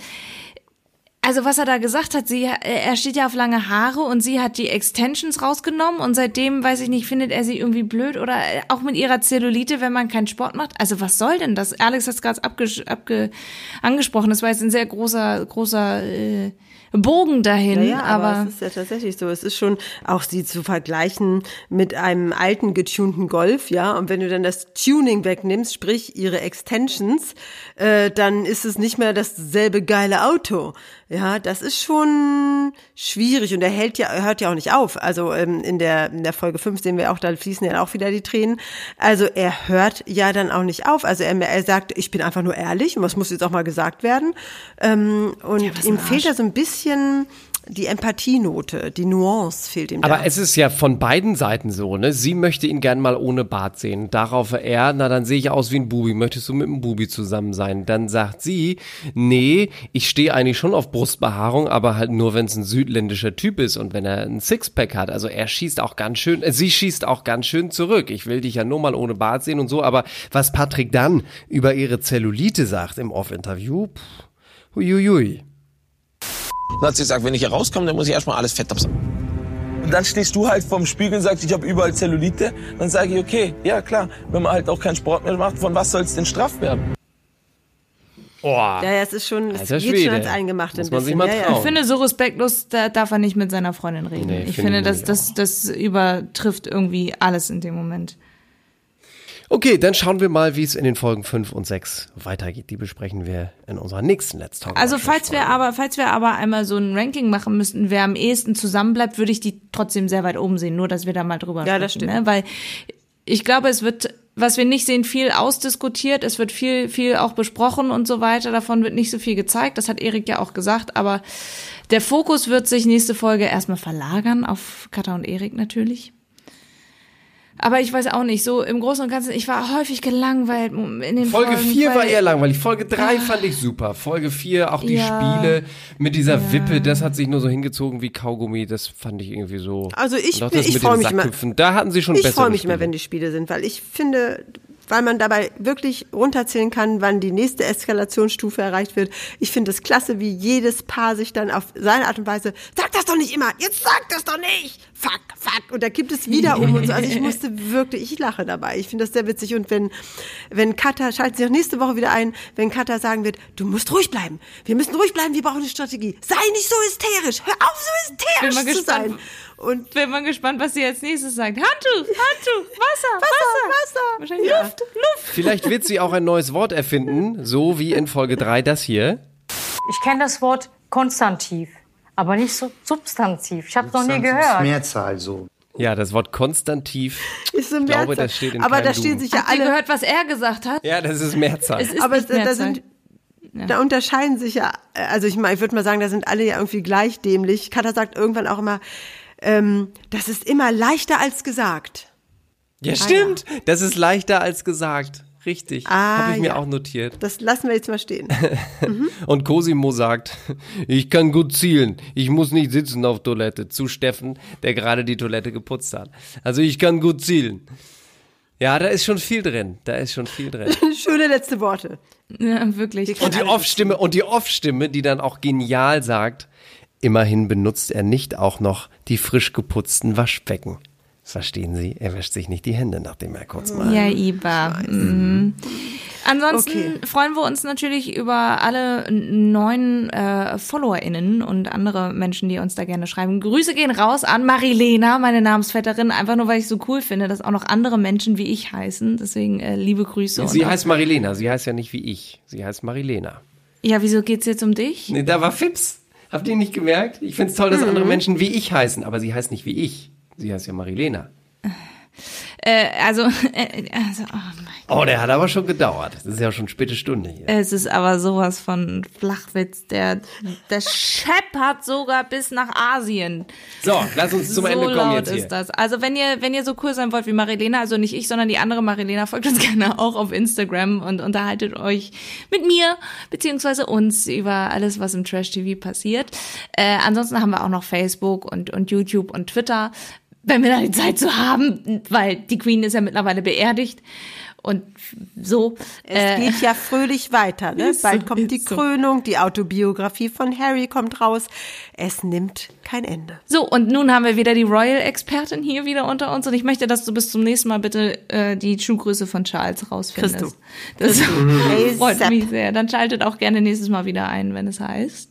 Speaker 3: also was er da gesagt hat, sie, er steht ja auf lange Haare und sie hat die Extensions rausgenommen und seitdem, weiß ich nicht, findet er sie irgendwie blöd oder auch mit ihrer Zellulite, wenn man keinen Sport macht. Also was soll denn das? Alex hat es gerade abge, abge, angesprochen, das war jetzt ein sehr großer, großer äh, Bogen dahin,
Speaker 7: Ja, ja, aber,
Speaker 3: aber
Speaker 7: es ist ja tatsächlich so. Es ist schon auch sie zu vergleichen mit einem alten getunten Golf, ja. Und wenn du dann das Tuning wegnimmst, sprich ihre Extensions, äh, dann ist es nicht mehr dasselbe geile Auto. Ja, das ist schon schwierig und er hält ja, hört ja auch nicht auf. Also ähm, in der in der Folge 5 sehen wir auch, da fließen ja auch wieder die Tränen. Also er hört ja dann auch nicht auf. Also er, er sagt, ich bin einfach nur ehrlich und was muss jetzt auch mal gesagt werden. Ähm, und ihm fehlt da so ein bisschen die Empathienote, die Nuance fehlt ihm da.
Speaker 6: Aber es ist ja von beiden Seiten so, ne? Sie möchte ihn gern mal ohne Bart sehen. Darauf er, na dann sehe ich aus wie ein Bubi. Möchtest du mit einem Bubi zusammen sein? Dann sagt sie, nee, ich stehe eigentlich schon auf Brustbehaarung, aber halt nur, wenn es ein südländischer Typ ist und wenn er ein Sixpack hat. Also er schießt auch ganz schön, äh, sie schießt auch ganz schön zurück. Ich will dich ja nur mal ohne Bart sehen und so. Aber was Patrick dann über ihre Zellulite sagt im Off-Interview, pff,
Speaker 16: Dann hat sie gesagt, wenn ich hier rauskomme, dann muss ich erstmal alles fett absagen.
Speaker 17: Und dann stehst du halt vorm Spiegel und sagst, ich habe überall Zellulite. Dann sage ich, okay, ja klar, wenn man halt auch keinen Sport mehr macht, von was soll es denn straff werden?
Speaker 6: Oh.
Speaker 7: ja, ja, es ist schon, es geht
Speaker 6: Schwede.
Speaker 7: schon ans Eingemachte
Speaker 6: Muss
Speaker 7: ein
Speaker 6: man
Speaker 7: bisschen.
Speaker 6: sich mal
Speaker 7: ja, ja.
Speaker 3: Ich finde, so respektlos da darf er nicht mit seiner Freundin reden.
Speaker 6: Nee,
Speaker 3: ich
Speaker 6: finde
Speaker 3: das, das, das übertrifft irgendwie alles in dem Moment.
Speaker 6: Okay, dann schauen wir mal, wie es in den Folgen 5 und 6 weitergeht. Die besprechen wir in unserer nächsten Let's Talk.
Speaker 3: Also falls wir aber, falls wir aber einmal so ein Ranking machen müssten, wer am ehesten zusammenbleibt, würde ich die trotzdem sehr weit oben sehen. Nur, dass wir da mal drüber
Speaker 7: Ja, das
Speaker 3: sprechen,
Speaker 7: stimmt.
Speaker 3: Ne? Weil ich glaube, es wird, was wir nicht sehen, viel ausdiskutiert. Es wird viel, viel auch besprochen und so weiter. Davon wird nicht so viel gezeigt. Das hat Erik ja auch gesagt. Aber der Fokus wird sich nächste Folge erstmal verlagern auf Katha und Erik natürlich. Aber ich weiß auch nicht, so im Großen und Ganzen, ich war häufig gelangweilt in den
Speaker 6: Folge
Speaker 3: Folgen,
Speaker 6: 4 war eher langweilig. Folge 3 fand ich super. Folge 4, auch die
Speaker 3: Ja.
Speaker 6: Spiele mit dieser Wippe, das hat sich nur so hingezogen wie Kaugummi. Das fand ich irgendwie so.
Speaker 7: Also ich, bin- ich freue mich immer.
Speaker 6: Da hatten sie schon
Speaker 7: Ich freue mich
Speaker 6: Spiele.
Speaker 7: immer, wenn die Spiele sind, weil ich finde, weil man dabei wirklich runterzählen kann, wann die nächste Eskalationsstufe erreicht wird. Ich finde es klasse, wie jedes Paar sich dann auf seine Art und Weise, sag das doch nicht immer, jetzt sag das doch nicht, fuck, fuck, und da gibt es wieder um und so. Also ich musste wirklich, ich lache dabei. Ich finde das sehr witzig und wenn, wenn Katha, schalten Sie auch nächste Woche wieder ein, wenn Katha sagen wird, du musst ruhig bleiben, wir müssen ruhig bleiben, wir brauchen eine Strategie. Sei nicht so hysterisch, hör auf so hysterisch zu
Speaker 3: gespannt,
Speaker 7: sein. Und
Speaker 3: bin mal gespannt, was sie als nächstes sagt. Handtuch, Handtuch, Wasser, Wasser,
Speaker 7: Wasser.
Speaker 3: Wahrscheinlich Luft, Luft.
Speaker 6: Vielleicht wird sie auch ein neues Wort erfinden, so wie in Folge 3 das hier.
Speaker 5: Ich kenne das Wort Konstantiv, aber nicht so Substantiv. Ich habe es noch nie gehört.
Speaker 9: Mehrzahl so.
Speaker 6: Ja, das Wort Konstantiv.
Speaker 7: Ist so
Speaker 6: Ich glaube,
Speaker 7: Mehrzahl.
Speaker 6: das steht in
Speaker 7: Aber
Speaker 6: keinem
Speaker 7: da stehen sich ja
Speaker 3: Habt ihr
Speaker 7: alle.
Speaker 3: gehört, was er gesagt hat?
Speaker 6: Ja, das ist Mehrzahl.
Speaker 3: Es ist
Speaker 7: aber
Speaker 3: nicht
Speaker 7: da, da
Speaker 3: Mehrzahl.
Speaker 7: sind, da unterscheiden sich ja, also ich ich würde mal sagen, da sind alle ja irgendwie gleich dämlich. Katha sagt irgendwann auch immer, ähm, das ist immer leichter als gesagt.
Speaker 6: Ja, stimmt. Das ist leichter als gesagt. Richtig.
Speaker 7: Ah,
Speaker 6: Habe ich mir
Speaker 7: ja.
Speaker 6: auch notiert.
Speaker 7: Das lassen wir jetzt mal stehen.
Speaker 6: Und Cosimo sagt, ich kann gut zielen. Ich muss nicht sitzen auf Toilette. Zu Steffen, der gerade die Toilette geputzt hat. Also ich kann gut zielen. Ja, da ist schon viel drin. Da ist schon viel drin.
Speaker 7: Schöne letzte Worte.
Speaker 3: Ja, wirklich.
Speaker 6: Und die Off-Stimme, und die Off-Stimme, die dann auch genial sagt, immerhin benutzt er nicht auch noch die frisch geputzten Waschbecken. Verstehen Sie? Er wäscht sich nicht die Hände, nachdem er kurz mal.
Speaker 3: Ja, Iba. Mhm. Ansonsten
Speaker 7: Okay.
Speaker 3: freuen wir uns natürlich über alle neuen äh, FollowerInnen und andere Menschen, die uns da gerne schreiben. Grüße gehen raus an Marilena, meine Namensvetterin, einfach nur, weil ich so cool finde, dass auch noch andere Menschen wie ich heißen. Deswegen äh, liebe Grüße.
Speaker 6: Sie heißt Marilena. Sie heißt ja nicht wie ich. Sie heißt Marilena.
Speaker 3: ja, wieso geht's jetzt um dich?
Speaker 6: Nee, da war Fips. Habt ihr nicht gemerkt? Ich find's toll, dass
Speaker 3: Mhm.
Speaker 6: andere Menschen wie ich heißen, aber sie heißt nicht wie ich. Sie heißt ja Marilena.
Speaker 3: Äh, also, äh, also oh
Speaker 6: Oh, der hat aber schon gedauert. Das ist ja schon späte Stunde hier.
Speaker 3: Es ist aber sowas von Flachwitz. Der, der scheppert sogar bis nach Asien.
Speaker 6: So, lass uns zum
Speaker 3: so
Speaker 6: Ende kommen
Speaker 3: laut
Speaker 6: jetzt hier.
Speaker 3: ist das. Also wenn ihr, wenn ihr so cool sein wollt wie Marilena, also nicht ich, sondern die andere Marilena, folgt uns gerne auch auf Instagram und unterhaltet euch mit mir beziehungsweise uns über alles, was im Trash TV passiert. Äh, ansonsten haben wir auch noch Facebook und, und YouTube und Twitter, wenn wir da die Zeit zu haben, weil die Queen ist ja mittlerweile beerdigt. Und so.
Speaker 7: Es geht ja fröhlich weiter. Ne? Bald kommt die. Krönung, die Autobiografie von Harry kommt raus. Es nimmt kein Ende.
Speaker 3: So, und nun haben wir wieder die Royal-Expertin hier wieder unter uns und ich möchte, dass du bis zum nächsten Mal bitte äh, die Schuhgröße von Charles rausfindest.
Speaker 7: Christo.
Speaker 3: Das
Speaker 7: Christo.
Speaker 3: freut mich sehr. Dann schaltet auch gerne nächstes Mal wieder ein, wenn es heißt.